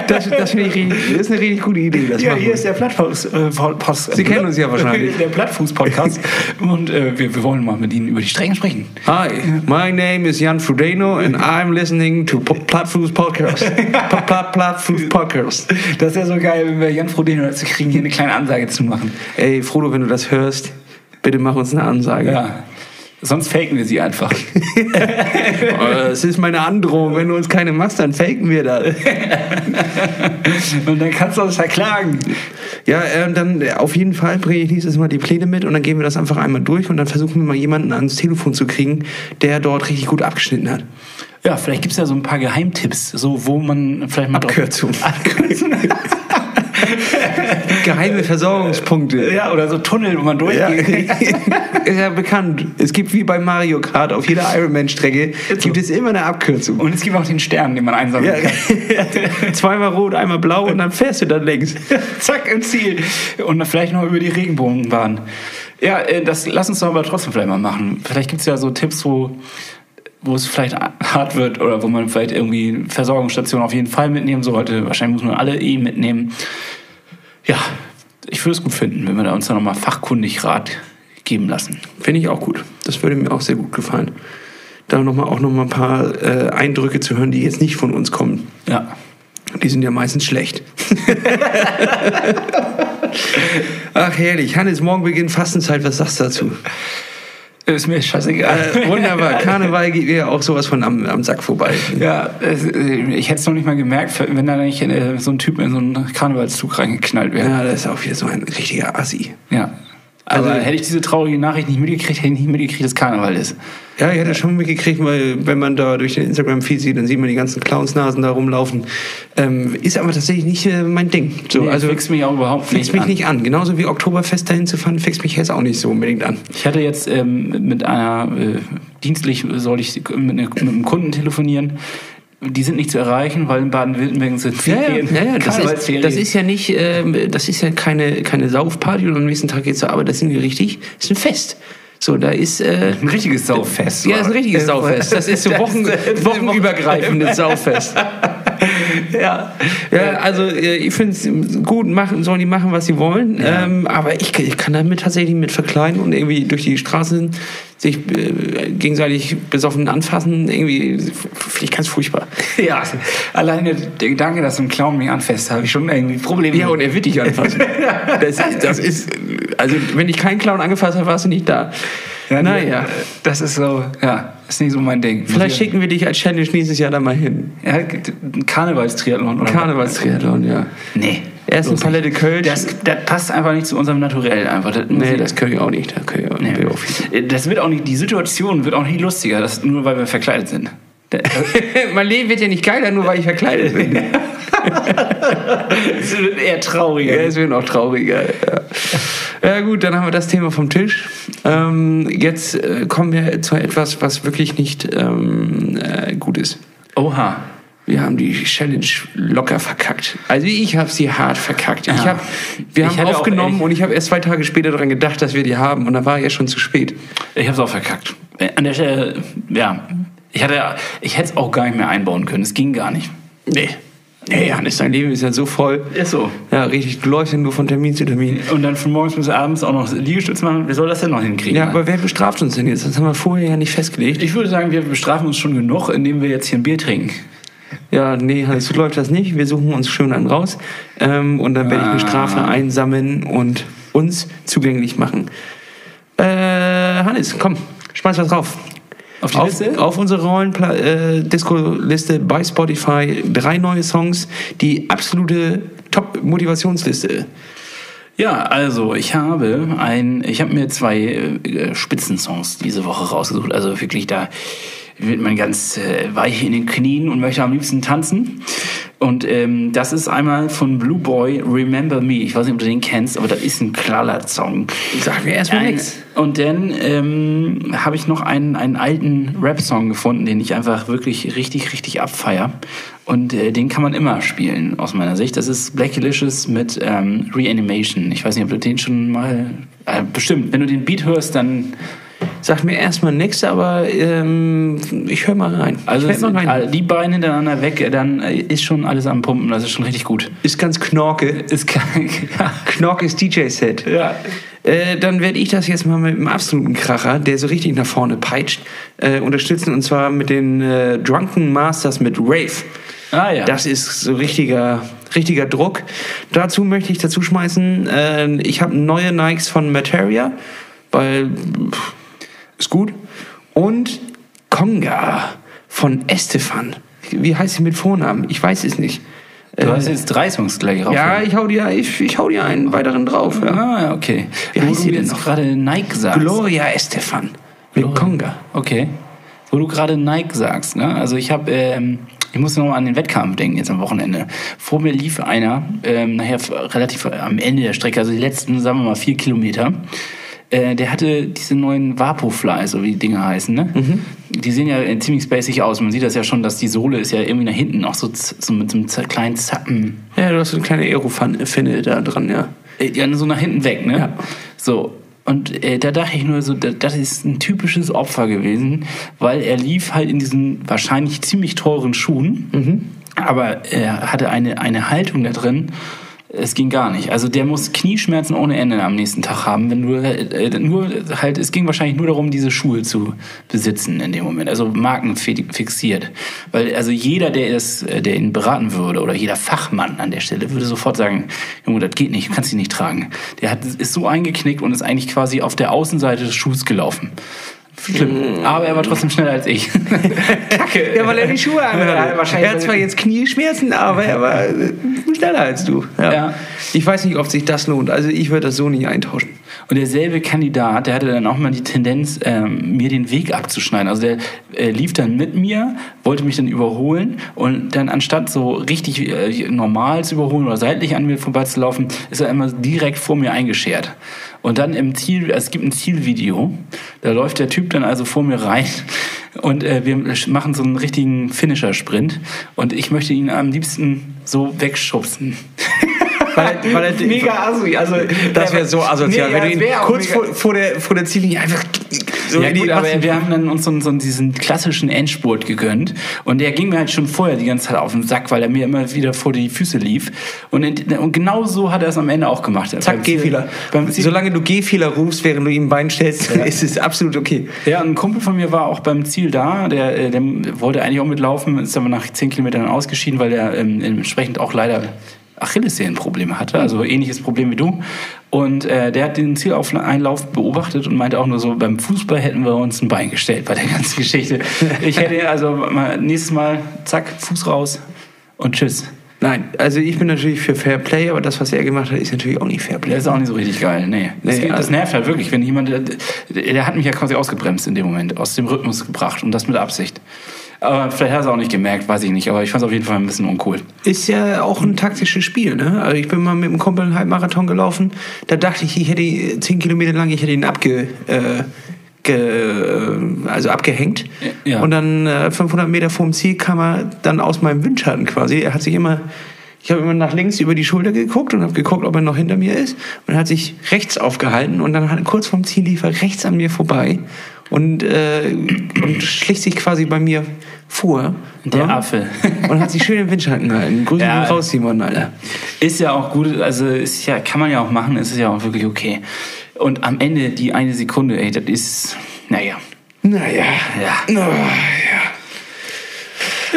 Das, das finde ich richtig, das ist eine richtig gute Idee. Das Ja, machen hier ist der Plattfuß. Äh, Post, Sie kennen uns ja wahrscheinlich. Der Plattfuß-Podcast. und äh, wir, wir wollen mal mit Ihnen über die Strecken sprechen. Hi, my name is Jan Frodeno and I'm listening to Plattfuß Podcast. Plattfuß Podcast. Das ist ja so geil, wenn wir Jan Frodeno dazu kriegen, hier eine kleine Ansage zu machen. Ey, Frodo, wenn du das hörst, bitte mach uns eine Ansage. Ja. Sonst faken wir sie einfach. Das ist meine Androhung. Wenn du uns keine machst, dann faken wir das. Und dann kannst du uns verklagen. Ja, ähm, dann äh, auf jeden Fall bringe ich nächstes Mal die Pläne mit und dann gehen wir das einfach einmal durch und dann versuchen wir mal jemanden ans Telefon zu kriegen, der dort richtig gut abgeschnitten hat. Ja, vielleicht gibt es ja so ein paar Geheimtipps, so wo man vielleicht mal drauf- Abkürzung. Geheime Versorgungspunkte. Ja, oder so Tunnel, wo man Ja. durchgeht. ist ja bekannt. Es gibt wie bei Mario Kart auf jeder Ironman-Strecke gibt es immer eine Abkürzung. Und es gibt auch den Stern, den man einsammeln Ja. kann. Zweimal rot, einmal blau und dann fährst du dann längs. Zack, im Ziel. Und dann vielleicht noch über die Regenbogenbahn. Ja, äh, das lass uns doch aber trotzdem vielleicht mal machen. Vielleicht gibt es ja so Tipps, wo, wo es vielleicht hart wird oder wo man vielleicht irgendwie Versorgungsstationen auf jeden Fall mitnehmen sollte. Wahrscheinlich muss man alle eh mitnehmen. Ja, ich würde es gut finden, wenn wir da uns da nochmal fachkundig Rat geben lassen. Finde ich auch gut. Das würde mir auch sehr gut gefallen. Da noch mal, auch noch mal ein paar äh, Eindrücke zu hören, die jetzt nicht von uns kommen. Ja. Die sind ja meistens schlecht. Ach herrlich. Hannes, morgen beginnt Fastenzeit. Was sagst du dazu? Ist mir scheißegal. Äh, wunderbar. Karneval geht mir auch sowas von am, am Sack vorbei. Ja, äh, ich hätte es noch nicht mal gemerkt, wenn da nicht äh, so ein Typ in so einen Karnevalszug reingeknallt wäre. Ja, das ist auch wieder so ein richtiger Assi. Ja. Aber Also- hätte ich diese traurige Nachricht nicht mitgekriegt, hätte ich nicht mitgekriegt, dass Karneval ist. Ja, ich hatte schon mitgekriegt, weil wenn man da durch den Instagram-Feed sieht, dann sieht man die ganzen Clownsnasen da rumlaufen. Ähm, ist aber tatsächlich nicht äh, mein Ding. So, Nee, also fixt mich auch überhaupt nicht mich an. nicht an. Genauso wie Oktoberfest dahin zu fahren, fixt mich jetzt auch nicht so unbedingt an. Ich hatte jetzt ähm, mit einer, äh, dienstlich soll ich mit, einer, mit einem Kunden telefonieren. Die sind nicht zu erreichen, weil in Baden-Württemberg sind Ferien. ja, ja, das ist, das ist ja nicht, ähm, das ist ja keine, keine Saufparty und am nächsten Tag geht's zur Arbeit. Das sind wir richtig, das ist ein Fest. So, da ist, äh, ein richtiges Sauffest. ja, das ist ein richtiges Äh, Sauffest. Das ist so Wochen, wochenübergreifendes Sauffest. Ja. Ja, also äh, ich finde es gut, machen, sollen die machen, was sie wollen. Ähm, aber ich, ich kann damit tatsächlich mit verkleiden und irgendwie durch die Straßen sich äh, gegenseitig besoffen anfassen. Irgendwie finde ich ganz furchtbar. ja, alleine der Gedanke, dass so ein Clown mich anfasst, habe ich schon irgendwie Probleme. Ja, und er wird dich anfassen. Das ist, das ist also wenn dich kein Clown angefasst hat, warst du nicht da. ja, naja. Das ist so, ja, ist nicht so mein Ding. Vielleicht schicken wir dich als Challenge nächstes Jahr da mal hin. Ja, ein Karnevalstriathlon oder Karnevalstriathlon, ja. Nee. Erst eine Palette Kölsch. Das, das passt einfach nicht zu unserem Naturell einfach. Das, nee, ich- das können wir auch nicht. Das, können wir auch, Nee. das wird auch nicht, die Situation wird auch nicht lustiger, das, nur weil wir verkleidet sind. Mein Leben wird ja nicht geiler, nur weil ich verkleidet bin. wird eher trauriger. Ja, es wird noch trauriger. Ja. Ja gut, dann haben wir das Thema vom Tisch. Ähm, jetzt äh, kommen wir zu etwas, was wirklich nicht ähm, äh, gut ist. Oha. Wir haben die Challenge locker verkackt. Also ich habe sie hart verkackt. Ich Ja. hab, wir Ich haben auch aufgenommen und ich habe erst zwei Tage später daran gedacht, dass wir die haben und da war ja schon zu spät. Ich hab's auch verkackt. An der Stelle, ja. Ich, hatte, ich hätte es auch gar nicht mehr einbauen können. Es ging gar nicht. Nee. Nee, Hannes, dein Leben ist ja so voll. Ist so. Ja, richtig, du läufst ja nur von Termin zu Termin. Und dann von morgens bis abends auch noch Liegestütz machen. Wer soll das denn noch hinkriegen? Ja, aber wer bestraft uns denn jetzt? Das haben wir vorher ja nicht festgelegt. ich würde sagen, wir bestrafen uns schon genug, indem wir jetzt hier ein Bier trinken. Ja, nee, Hannes, so läuft das nicht. Wir suchen uns schön einen raus ähm, und dann werde ich eine Strafe einsammeln und uns zugänglich machen. Äh, Hannes, komm, schmeiß was drauf. Auf die Auf, Liste? auf unsere Rollen-Disco-Liste bei Spotify drei neue Songs, die absolute Top-Motivationsliste. Ja, also ich habe ein, ich habe mir zwei äh, Spitzensongs diese Woche rausgesucht. Also wirklich da wird man ganz äh, weich in den Knien und möchte am liebsten tanzen. Und ähm, das ist einmal von Blue Boy Remember Me. Ich weiß nicht, ob du den kennst, aber das ist ein Knaller-Song. Sag mir erstmal nichts. Und dann ähm, habe ich noch einen, einen alten Rap-Song gefunden, den ich einfach wirklich richtig, richtig abfeier. Und äh, den kann man immer spielen, aus meiner Sicht. Das ist Black Delicious mit ähm, Reanimation. Ich weiß nicht, ob du den schon mal... Äh, bestimmt, wenn du den Beat hörst, dann... Sag mir erstmal nichts, aber ähm, ich höre mal rein. Also mal rein. äh, die beiden hintereinander weg, äh, dann äh, ist schon alles am Pumpen. Das ist schon richtig gut. Ist ganz knorke. Ist ja. Knorkes DJ-Set. ja. Äh, dann werde ich das jetzt mal mit einem absoluten Kracher, der so richtig nach vorne peitscht, äh, unterstützen. Und zwar mit den äh, Drunken Masters mit Rave. Ah ja. Das ist so richtiger, richtiger Druck. Dazu möchte ich dazu schmeißen, ich habe neue Nikes von Materia, weil pff, ist gut. Und Conga von Estefan. Wie heißt sie mit Vornamen? Ich weiß es nicht. du hast jetzt drei Songs gleich rauf. Ja, ich hau dir, ich, ich hau dir einen weiteren drauf. Ja. Ah, okay. Wie heißt sie denn jetzt noch? gerade Nike sagst. Gloria Estefan mit Conga. Okay. Wo du gerade Nike sagst, ne? Also ich habe, ähm, ich muss noch mal an den Wettkampf denken jetzt am Wochenende. Vor mir lief einer, ähm, nachher relativ am Ende der Strecke, also die letzten, sagen wir mal, vier Kilometer. Äh, der hatte diese neuen Vaporfly, so wie die Dinge heißen, ne? Mhm. Die sehen ja äh, ziemlich spacig aus. Man sieht das ja schon, dass die Sohle ist ja irgendwie nach hinten auch so, so mit so einem kleinen Zappen Ja, du hast so eine kleine Aerofinne da dran, ja. äh, Ja, so nach hinten weg, ne? Ja. So. Und äh, da dachte ich nur so, da, das ist ein typisches Opfer gewesen, weil er lief halt in diesen wahrscheinlich ziemlich teuren Schuhen, aber er hatte eine, eine Haltung da drin, es ging gar nicht. Also der muss Knieschmerzen ohne Ende am nächsten Tag haben, wenn du äh, nur halt, es ging wahrscheinlich nur darum, diese Schuhe zu besitzen in dem Moment, also Marken fi- fixiert. Weil also jeder, der es, äh, der ihn beraten würde oder jeder Fachmann an der Stelle würde sofort sagen, Junge, das geht nicht, du kannst ihn nicht tragen. Der hat, ist so eingeknickt und ist eigentlich quasi auf der Außenseite des Schuhs gelaufen. Schlimm. Aber er war trotzdem schneller als ich. Kacke. Ja, weil er die Schuhe. Ja, wahrscheinlich- er hat zwar jetzt Knieschmerzen, aber er war äh, schneller als du. Ja. Ja. Ich weiß nicht, ob sich das lohnt. Also ich würde das so nicht eintauschen. Und derselbe Kandidat, der hatte dann auch mal die Tendenz, ähm, mir den Weg abzuschneiden. Also der äh, lief dann mit mir, wollte mich dann überholen und dann anstatt so richtig äh, normal zu überholen oder seitlich an mir vorbeizulaufen, ist er immer direkt vor mir eingeschert. Und dann im Ziel, es gibt ein Zielvideo, da läuft der Typ dann also vor mir rein. Und äh, wir machen so einen richtigen Finisher-Sprint. Und ich möchte ihn am liebsten so wegschubsen. Weil, weil er, Mega assi, also Das wäre so asozial, Nee, wenn ja, du ihn kurz vor, vor, der, vor der Ziellinie einfach so ja gut, aber Massen- wir haben dann uns so, so diesen klassischen Endspurt gegönnt und der ging mir halt schon vorher die ganze Zeit auf den Sack, weil er mir immer wieder vor die Füße lief und, in, und genau so hat er es am Ende auch gemacht. Zack, Beim Gehfehler. Beim Solange du Gehfehler rufst, während du ihm ein Bein stellst, ist es absolut okay. ja, ein Kumpel von mir war auch beim Ziel da, der, äh, der wollte eigentlich auch mitlaufen, ist aber nach zehn Kilometern ausgeschieden, weil er ähm, entsprechend auch leider Achillessehnenprobleme hatte, also ähnliches Problem wie du. Und äh, der hat den Zieleinlauf beobachtet und meinte auch nur so, beim Fußball hätten wir uns ein Bein gestellt bei der ganzen Geschichte. Ich hätte also mal, nächstes Mal, zack, Fuß raus und tschüss. Nein, also ich bin natürlich für Fair Play, aber das, was er gemacht hat, ist natürlich auch nicht Fair Play. Der ist auch nicht so richtig geil, nee. Das, Nee, das also- nervt halt wirklich, wenn jemand, der, der hat mich ja quasi ausgebremst in dem Moment, aus dem Rhythmus gebracht und das mit Absicht. Aber vielleicht hat er es auch nicht gemerkt, weiß ich nicht, aber ich fand es auf jeden Fall ein bisschen uncool. Ist ja auch ein taktisches Spiel, ne? Also ich bin mal mit einem Kumpel einen Halbmarathon gelaufen, da dachte ich, ich hätte zehn Kilometer lang, ich hätte ihn abge, äh, äh, also abgehängt. Ja. Und dann äh, 500 Meter vorm Ziel kam er dann aus meinem Windschatten quasi. Er hat sich immer, ich habe immer nach links über die Schulter geguckt und habe geguckt, ob er noch hinter mir ist. Und er hat sich rechts aufgehalten und dann hat, kurz vorm Ziel lief er rechts an mir vorbei und, äh, und schlich sich quasi bei mir vor. Der Ja. Affe. Und hat sich schön im Windschatten gehalten. Grüße Ja. raus, Simon, Alter. Ist ja auch gut, also ist ja, kann man ja auch machen, ist ja auch wirklich okay. Und am Ende die eine Sekunde, ey, das ist, naja. Naja. Ja. Naja.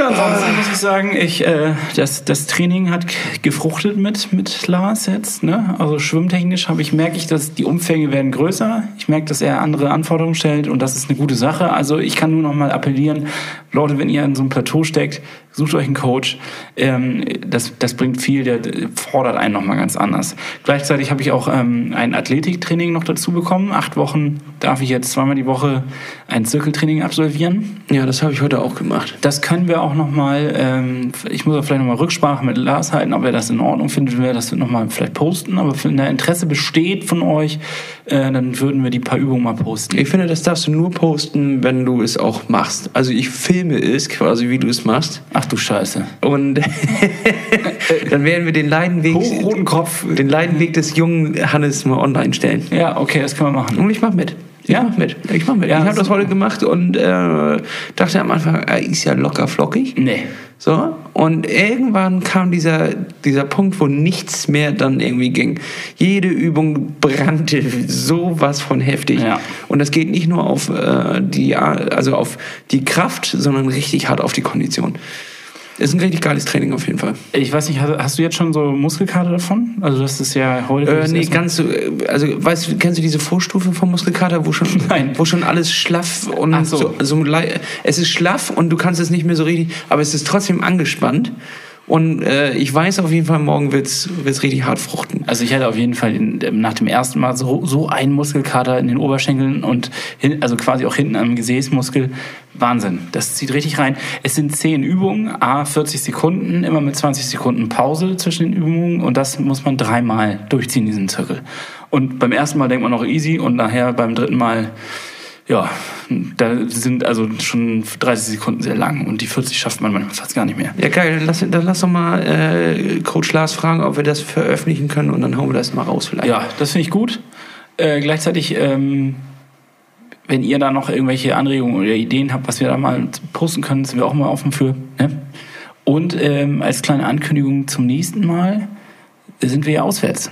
Ja, ansonsten muss ich sagen, ich, äh, das, das Training hat gefruchtet mit, mit Lars jetzt. Ne? Also schwimmtechnisch habe ich, merke ich, dass die Umfänge werden größer. Ich merke, dass er andere Anforderungen stellt und das ist eine gute Sache. Also ich kann nur noch mal appellieren, Leute, wenn ihr in so einem Plateau steckt, sucht euch einen Coach. Ähm, das, das bringt viel, der fordert einen noch mal ganz anders. Gleichzeitig habe ich auch ähm, ein Athletiktraining noch dazu bekommen. Acht Wochen darf ich jetzt zweimal die Woche ein Zirkeltraining absolvieren. Ja, das habe ich heute auch gemacht. Das können wir auch auch nochmal, ähm, ich muss auch vielleicht nochmal Rücksprache mit Lars halten, ob er das in Ordnung findet, wenn wir das nochmal vielleicht posten. Aber wenn da Interesse besteht von euch, äh, dann würden wir die paar Übungen mal posten. Ich finde, das darfst du nur posten, wenn du es auch machst. Also ich filme es quasi, wie du es machst. Ach du Scheiße. Und dann werden wir den Leidenweg, Hochroten Kopf. den Leidenweg des jungen Hannes mal online stellen. Ja, okay, das können wir machen. Und ich mach mit. Ich Ja? mach mit. Ich mach mit. Ja, ich habe das heute gemacht und äh, dachte am Anfang, er ist ja locker flockig. Nee. So, und irgendwann kam dieser, dieser Punkt, wo nichts mehr dann irgendwie ging. Jede Übung brannte sowas von heftig. Ja. Und das geht nicht nur auf, äh, die, also auf die Kraft, sondern richtig hart auf die Kondition. Ist ein richtig geiles Training auf jeden Fall. Ich weiß nicht, hast, hast du jetzt schon so Muskelkater davon? Also das ist ja heute... Äh, nee, ganz so, äh, also weißt du, kennst du diese Vorstufe vom Muskelkater, wo schon, Nein. wo schon alles schlaff und Ach so. so. es ist schlaff und du kannst es nicht mehr so richtig, aber es ist trotzdem angespannt. Und äh, ich weiß auf jeden Fall, morgen wird's wird's richtig hart fruchten. Also ich hatte auf jeden Fall in, nach dem ersten Mal so, so einen Muskelkater in den Oberschenkeln und hin, also quasi auch hinten am Gesäßmuskel. Wahnsinn. Das zieht richtig rein. Es sind zehn Übungen, a 40 Sekunden, immer mit 20 Sekunden Pause zwischen den Übungen und das muss man dreimal durchziehen, diesen Zirkel. Und beim ersten Mal denkt man noch easy und nachher beim dritten Mal, ja, da sind also schon 30 Sekunden sehr lang und die 40 schafft man manchmal fast gar nicht mehr. Ja, geil. Dann lass, dann lass doch mal äh, Coach Lars fragen, ob wir das veröffentlichen können und dann hauen wir das mal raus vielleicht. Ja, das finde ich gut. Äh, gleichzeitig, ähm, wenn ihr da noch irgendwelche Anregungen oder Ideen habt, was wir da mal posten können, sind wir auch mal offen für. Ne? Und ähm, als kleine Ankündigung zum nächsten Mal sind wir ja auswärts.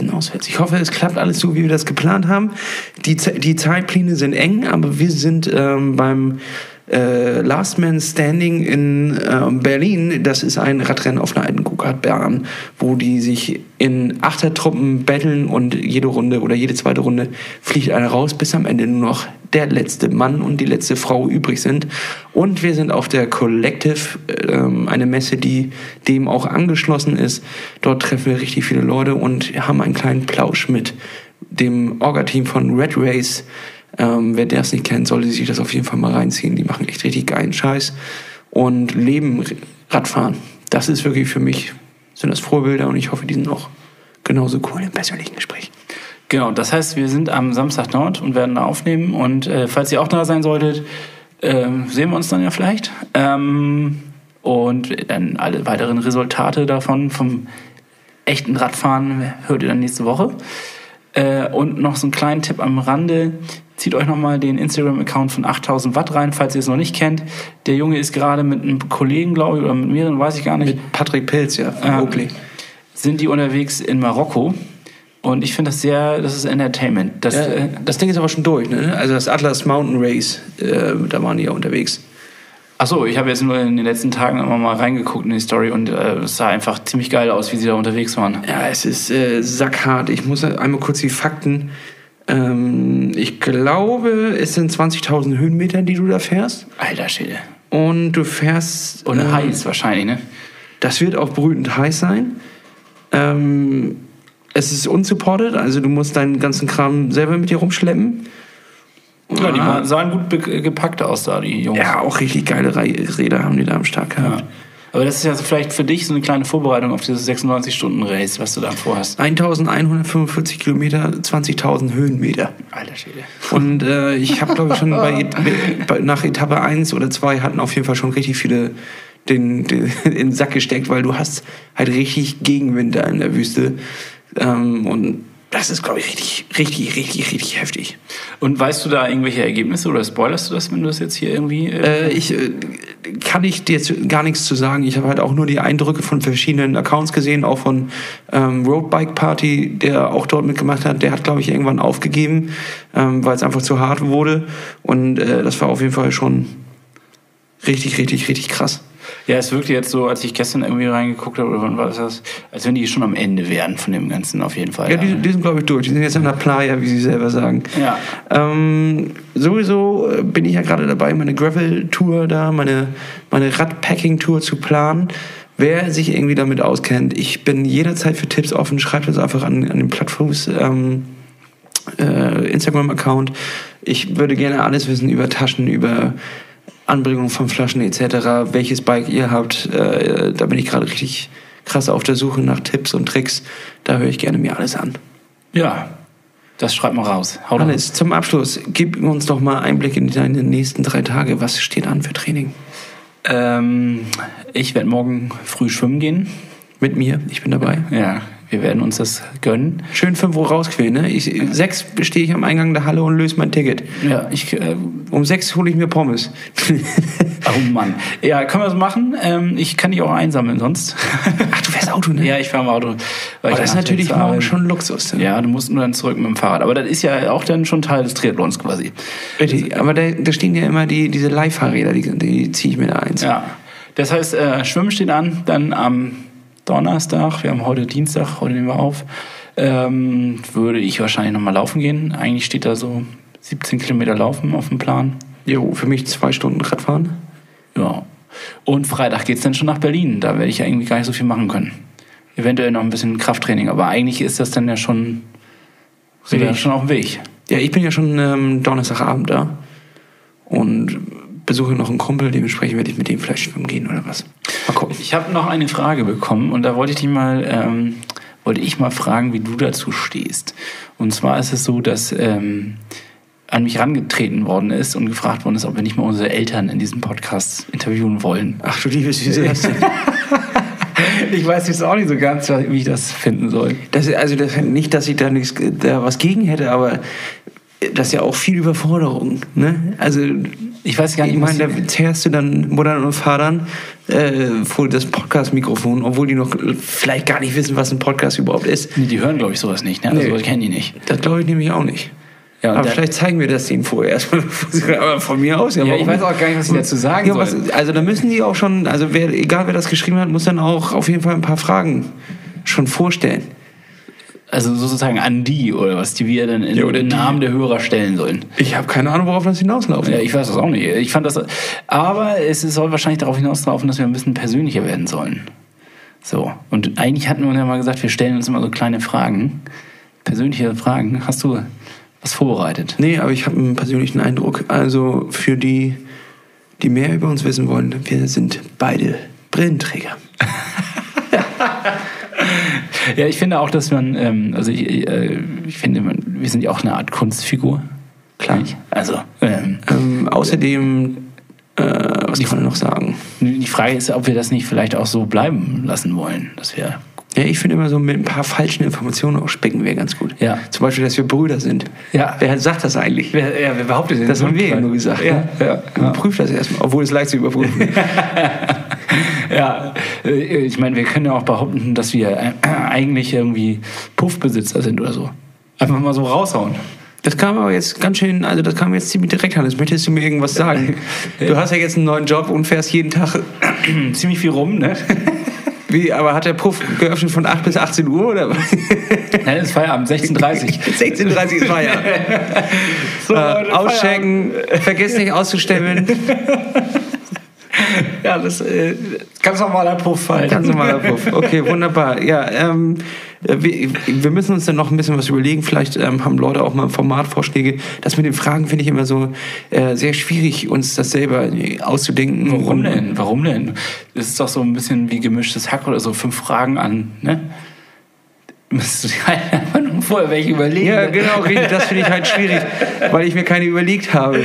Wir auswärts. Ich hoffe, es klappt alles so, wie wir das geplant haben. Die, die Zeitpläne sind eng, aber wir sind ähm, beim äh, Last Man Standing in ähm, Berlin. Das ist ein Radrennen auf einer alten Go-Kart-Bahn, wo die sich in Achtertruppen betteln und jede Runde oder jede zweite Runde fliegt einer raus, bis am Ende nur noch der letzte Mann und die letzte Frau übrig sind. Und wir sind auf der Collective, ähm, eine Messe, die dem auch angeschlossen ist. Dort treffen wir richtig viele Leute und haben einen kleinen Plausch mit dem Orga-Team von Red Race. Ähm, wer das nicht kennt, sollte sich das auf jeden Fall mal reinziehen. Die machen echt richtig geilen Scheiß und leben Radfahren. Das ist wirklich für mich, sind das Vorbilder und ich hoffe, die sind auch genauso cool im persönlichen Gespräch. Genau, das heißt, wir sind am Samstag dort und werden da aufnehmen. Und äh, falls ihr auch da sein solltet, ähm, sehen wir uns dann ja vielleicht. Ähm, und dann alle weiteren Resultate davon vom echten Radfahren hört ihr dann nächste Woche. Äh, und noch so einen kleinen Tipp am Rande. Zieht euch nochmal den Instagram-Account von 8000 Watt rein, falls ihr es noch nicht kennt. Der Junge ist gerade mit einem Kollegen, glaube ich, oder mit mehreren, weiß ich gar nicht, Mit Patrick Pilz, ja, von Ja. Oakley. sind die unterwegs in Marokko. Und ich finde das sehr, das ist Entertainment. Das, Ja, äh, das Ding ist aber schon durch, ne? Also das Atlas Mountain Race, äh, da waren die ja unterwegs. Achso, ich habe jetzt nur in den letzten Tagen immer mal reingeguckt in die Story und äh, es sah einfach ziemlich geil aus, wie sie da unterwegs waren. Ja, es ist äh, sackhart. Ich muss einmal kurz die Fakten. Ähm, ich glaube, es sind 20.000 Höhenmeter, die du da fährst. Alter Schäde. Und du fährst. Und ähm, heiß wahrscheinlich, ne? Das wird auch brütend heiß sein. Ähm, es ist unsupported, also du musst deinen ganzen Kram selber mit dir rumschleppen. Ja, die Ah. sahen gut gepackt aus da, die Jungs. Ja, auch richtig geile Räder haben die da am Start gehabt. Ja. Aber das ist ja vielleicht für dich so eine kleine Vorbereitung auf dieses 96-Stunden-Race, was du da vorhast. 1145 Kilometer, 20.000 Höhenmeter. Alter Schäde. Und äh, ich habe, glaube ich, schon bei, bei, nach Etappe 1 oder 2 hatten auf jeden Fall schon richtig viele den, den, in den Sack gesteckt, weil du hast halt richtig Gegenwind da in der Wüste. Ähm, und das ist, glaube ich, richtig, richtig, richtig, richtig heftig. Und weißt du da irgendwelche Ergebnisse oder spoilerst du das, wenn du das jetzt hier irgendwie... Äh, Äh, ich äh, kann ich dir jetzt gar nichts zu sagen. Ich habe halt auch nur die Eindrücke von verschiedenen Accounts gesehen, auch von ähm, Roadbike Party, der auch dort mitgemacht hat. Der hat, glaube ich, irgendwann aufgegeben, ähm, weil es einfach zu hart wurde. Und äh, das war auf jeden Fall schon richtig, richtig, richtig krass. Ja, es wirkte jetzt so, als ich gestern irgendwie reingeguckt habe, oder wann war das, als wenn die schon am Ende wären von dem Ganzen auf jeden Fall. Ja, die, die sind, glaube ich, durch. Die sind jetzt an der Playa, wie sie selber sagen. ja. Ähm, sowieso äh, bin ich ja gerade dabei, meine Gravel-Tour da, meine, meine Radpacking-Tour zu planen. Wer sich irgendwie damit auskennt, ich bin jederzeit für Tipps offen. Schreibt uns einfach an, an den Plattfuß ähm, äh, Instagram-Account. Ich würde gerne alles wissen über Taschen, über Anbringung von Flaschen etc., welches Bike ihr habt. Äh, da bin ich gerade richtig krass auf der Suche nach Tipps und Tricks. Da höre ich gerne mir alles an. Ja, das schreibt mal raus. Haut Hannes, zum Abschluss, gib uns doch mal Einblick in deine nächsten drei Tage. Was steht an für Training? Ähm, ich werde morgen früh schwimmen gehen. Mit mir, ich bin dabei. Ja, wir werden uns das gönnen. Schön 5 Uhr rausquälen, ne? Ich, sechs stehe ich am Eingang der Halle und löse mein Ticket. Ja, ich. Äh, Um sechs hole ich mir Pommes. oh Mann. Ja, können wir das machen? Ähm, ich kann dich auch einsammeln sonst. Ach, du fährst Auto, ne? ja, ich fahre im Auto. weil Aber ich das ist natürlich morgen schon Luxus. Ne? Ja, du musst nur dann zurück mit dem Fahrrad. Aber das ist ja auch dann schon Teil des Triathlons quasi. Richtig, aber da, da stehen ja immer die, diese Leihfahrräder, die, die ziehe ich mir da eins. Ja. Das heißt, äh, Schwimmen steht an, dann am Donnerstag, wir haben heute Dienstag, heute nehmen wir auf, ähm, würde ich wahrscheinlich nochmal laufen gehen. Eigentlich steht da so 17 Kilometer Laufen auf dem Plan. Jo, für mich zwei Stunden Radfahren. Ja. Und Freitag geht's dann schon nach Berlin. Da werde ich ja irgendwie gar nicht so viel machen können. Eventuell noch ein bisschen Krafttraining, aber eigentlich ist das dann ja schon, sind wir schon auf dem Weg. Ja, ich bin ja schon ähm, Donnerstagabend da und besuche noch einen Kumpel, dementsprechend werde ich mit dem vielleicht schwimmen gehen oder was. Mal gucken. Ich habe noch eine Frage bekommen und da wollte ich dich mal, ähm, wollte ich mal fragen, wie du dazu stehst. Und zwar ist es so, dass ähm, an mich herangetreten worden ist und gefragt worden ist, ob wir nicht mal unsere Eltern in diesem Podcast interviewen wollen. Ach du liebes Süße. Ich weiß jetzt auch nicht so ganz, wie ich das finden soll. Das, also das, nicht, dass ich da, nichts, da was gegen hätte, aber das ist ja auch viel Überforderung. Ne? Also Ich weiß gar nicht, ich meine, da zerrst du dann Muttern und Vatern äh, vor das Podcast-Mikrofon, obwohl die noch vielleicht gar nicht wissen, was ein Podcast überhaupt ist. Nee, die hören, glaube ich, sowas nicht. Ne? Also Nee. sowas kennen die nicht. Das glaube ich nämlich auch nicht. Ja, aber vielleicht zeigen wir das denen vorher erstmal. aber von mir aus. Ja, warum ich weiß auch gar nicht, was ich dazu sagen ja, was, Also da müssen die auch schon, also wer, egal wer das geschrieben hat, muss dann auch auf jeden Fall ein paar Fragen schon vorstellen. Also sozusagen an die oder was, die wir dann in, Ja, die. Namen der Hörer stellen sollen. Ich habe keine Ahnung, worauf das hinauslaufen. Ja, ich weiß das auch nicht. Ich fand das, aber es soll wahrscheinlich darauf hinauslaufen, dass wir ein bisschen persönlicher werden sollen. So. Und eigentlich hatten wir ja mal gesagt, wir stellen uns immer so kleine Fragen. Persönliche Fragen. Hast du was vorbereitet? Nee, aber ich habe einen persönlichen Eindruck. Also für die, die mehr über uns wissen wollen, wir sind beide Brillenträger. Ja, ich finde auch, dass man, ähm, also ich, äh, ich finde, wir sind ja auch eine Art Kunstfigur. Klar. Also, ähm, Ähm, außerdem, äh, was kann man noch sagen? die Frage ist, ob wir das nicht vielleicht auch so bleiben lassen wollen. Dass wir, Ja, ich finde immer so mit ein paar falschen Informationen auch specken wir ganz gut. Ja. Zum Beispiel, dass wir Brüder sind. Ja. Wer sagt das eigentlich? wer, ja, wer behauptet denn Das haben wir ja nur gesagt. Ja, ne? ja, ja. Prüf das erstmal, obwohl es leicht zu überprüfen. Ja, äh, ich meine, wir können ja auch behaupten, dass wir äh, eigentlich irgendwie Puffbesitzer sind oder so. Einfach mal so raushauen. Das kam aber jetzt ganz schön, also das kam jetzt ziemlich direkt an. Jetzt möchtest du mir irgendwas sagen. Du hast ja jetzt einen neuen Job und fährst jeden Tag. Ziemlich viel rum, ne? Wie, aber hat der Puff geöffnet von 8 bis 18 Uhr oder was? Nein, es ist Feierabend, 16.30 16.30 ist Feierabend. so, Äh, auschecken, vergiss nicht auszustellen. Ja, das äh, ganz normaler Puff halt. Ganz normaler Puff. Okay, wunderbar. Ja, ähm, wir, wir müssen uns dann noch ein bisschen was überlegen. Vielleicht ähm, haben Leute auch mal Formatvorschläge. Das mit den Fragen finde ich immer so äh, sehr schwierig, uns das selber äh, auszudenken. Warum denn? Warum denn? Das ist doch so ein bisschen wie gemischtes Hack oder so. Fünf Fragen an, ne? Müsstest du dir halt einfach nur vorher welche überlegen. Ja, genau, richtig. Das finde ich halt schwierig, weil ich mir keine überlegt habe.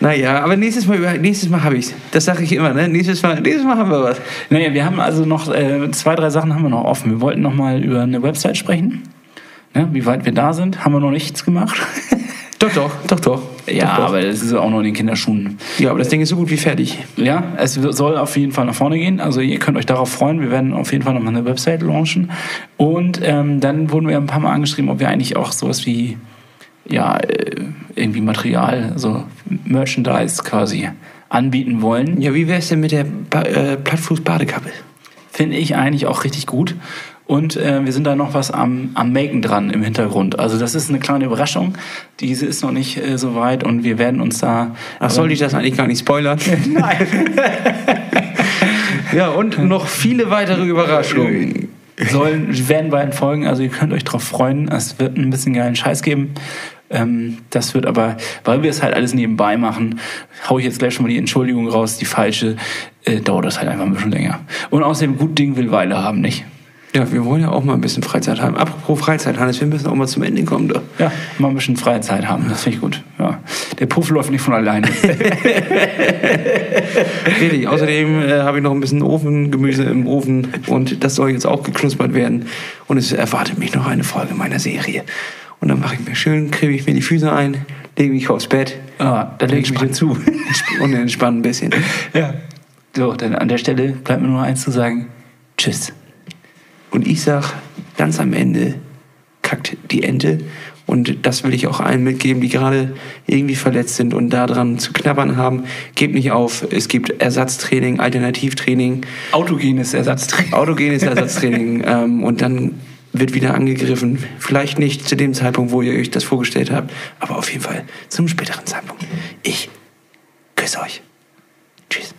Naja, aber nächstes Mal, nächstes Mal habe ich's. Das sage ich immer, ne? Nächstes Mal, nächstes Mal haben wir was. Naja, wir haben also noch äh, zwei, drei Sachen haben wir noch offen. Wir wollten noch mal über eine Website sprechen. Ne, wie weit wir da sind, haben wir noch nichts gemacht. Doch, doch, doch, doch. ja, doch, doch. aber das ist auch noch in den Kinderschuhen. Ja, aber das Ding ist so gut wie fertig. Ja, es soll auf jeden Fall nach vorne gehen. Also ihr könnt euch darauf freuen. Wir werden auf jeden Fall nochmal eine Website launchen. Und ähm, dann wurden wir ein paar Mal angeschrieben, ob wir eigentlich auch sowas wie ja äh, irgendwie Material, also Merchandise quasi anbieten wollen. Ja, wie wär's denn mit der ba äh, Plattfuß-Badekappe? Finde ich eigentlich auch richtig gut. Und äh, wir sind da noch was am, am Maken dran im Hintergrund. Also das ist eine kleine Überraschung. Diese ist noch nicht äh, so weit und wir werden uns da. Ach, sollte ich das eigentlich gar nicht spoilern? Nein. ja, und noch viele weitere Überraschungen. sollen, werden beiden folgen. Also ihr könnt euch drauf freuen. Es wird ein bisschen geilen Scheiß geben. Ähm, das wird aber, weil wir es halt alles nebenbei machen, hau ich jetzt gleich schon mal die Entschuldigung raus, die falsche, äh, dauert das halt einfach ein bisschen länger. Und außerdem, gut Ding will Weile haben, nicht? Ja, wir wollen ja auch mal ein bisschen Freizeit haben. Apropos Freizeit, Hannes, wir müssen auch mal zum Ende kommen. Doch. Ja, mal ein bisschen Freizeit haben, das finde ich gut. Ja. Der Puff läuft nicht von alleine. Richtig, außerdem äh, habe ich noch ein bisschen Ofengemüse im Ofen und das soll jetzt auch geknuspert werden. Und es erwartet mich noch eine Folge meiner Serie. Und dann mache ich mir schön, kriege ich mir die Füße ein, lege mich aufs Bett. Ah, da lege ich mich dazu. Und entspanne ein bisschen. Ja. So, dann an der Stelle bleibt mir nur eins zu sagen. Tschüss. Und ich sag ganz am Ende kackt die Ente. Und das will ich auch allen mitgeben, die gerade irgendwie verletzt sind und daran zu knabbern haben. Gebt nicht auf. Es gibt Ersatztraining, Alternativtraining. Autogenes Ersatztraining. Autogenes Ersatztraining. ähm, und dann wird wieder angegriffen. Vielleicht nicht zu dem Zeitpunkt, wo ihr euch das vorgestellt habt, aber auf jeden Fall zum späteren Zeitpunkt. Ich küsse euch. Tschüss.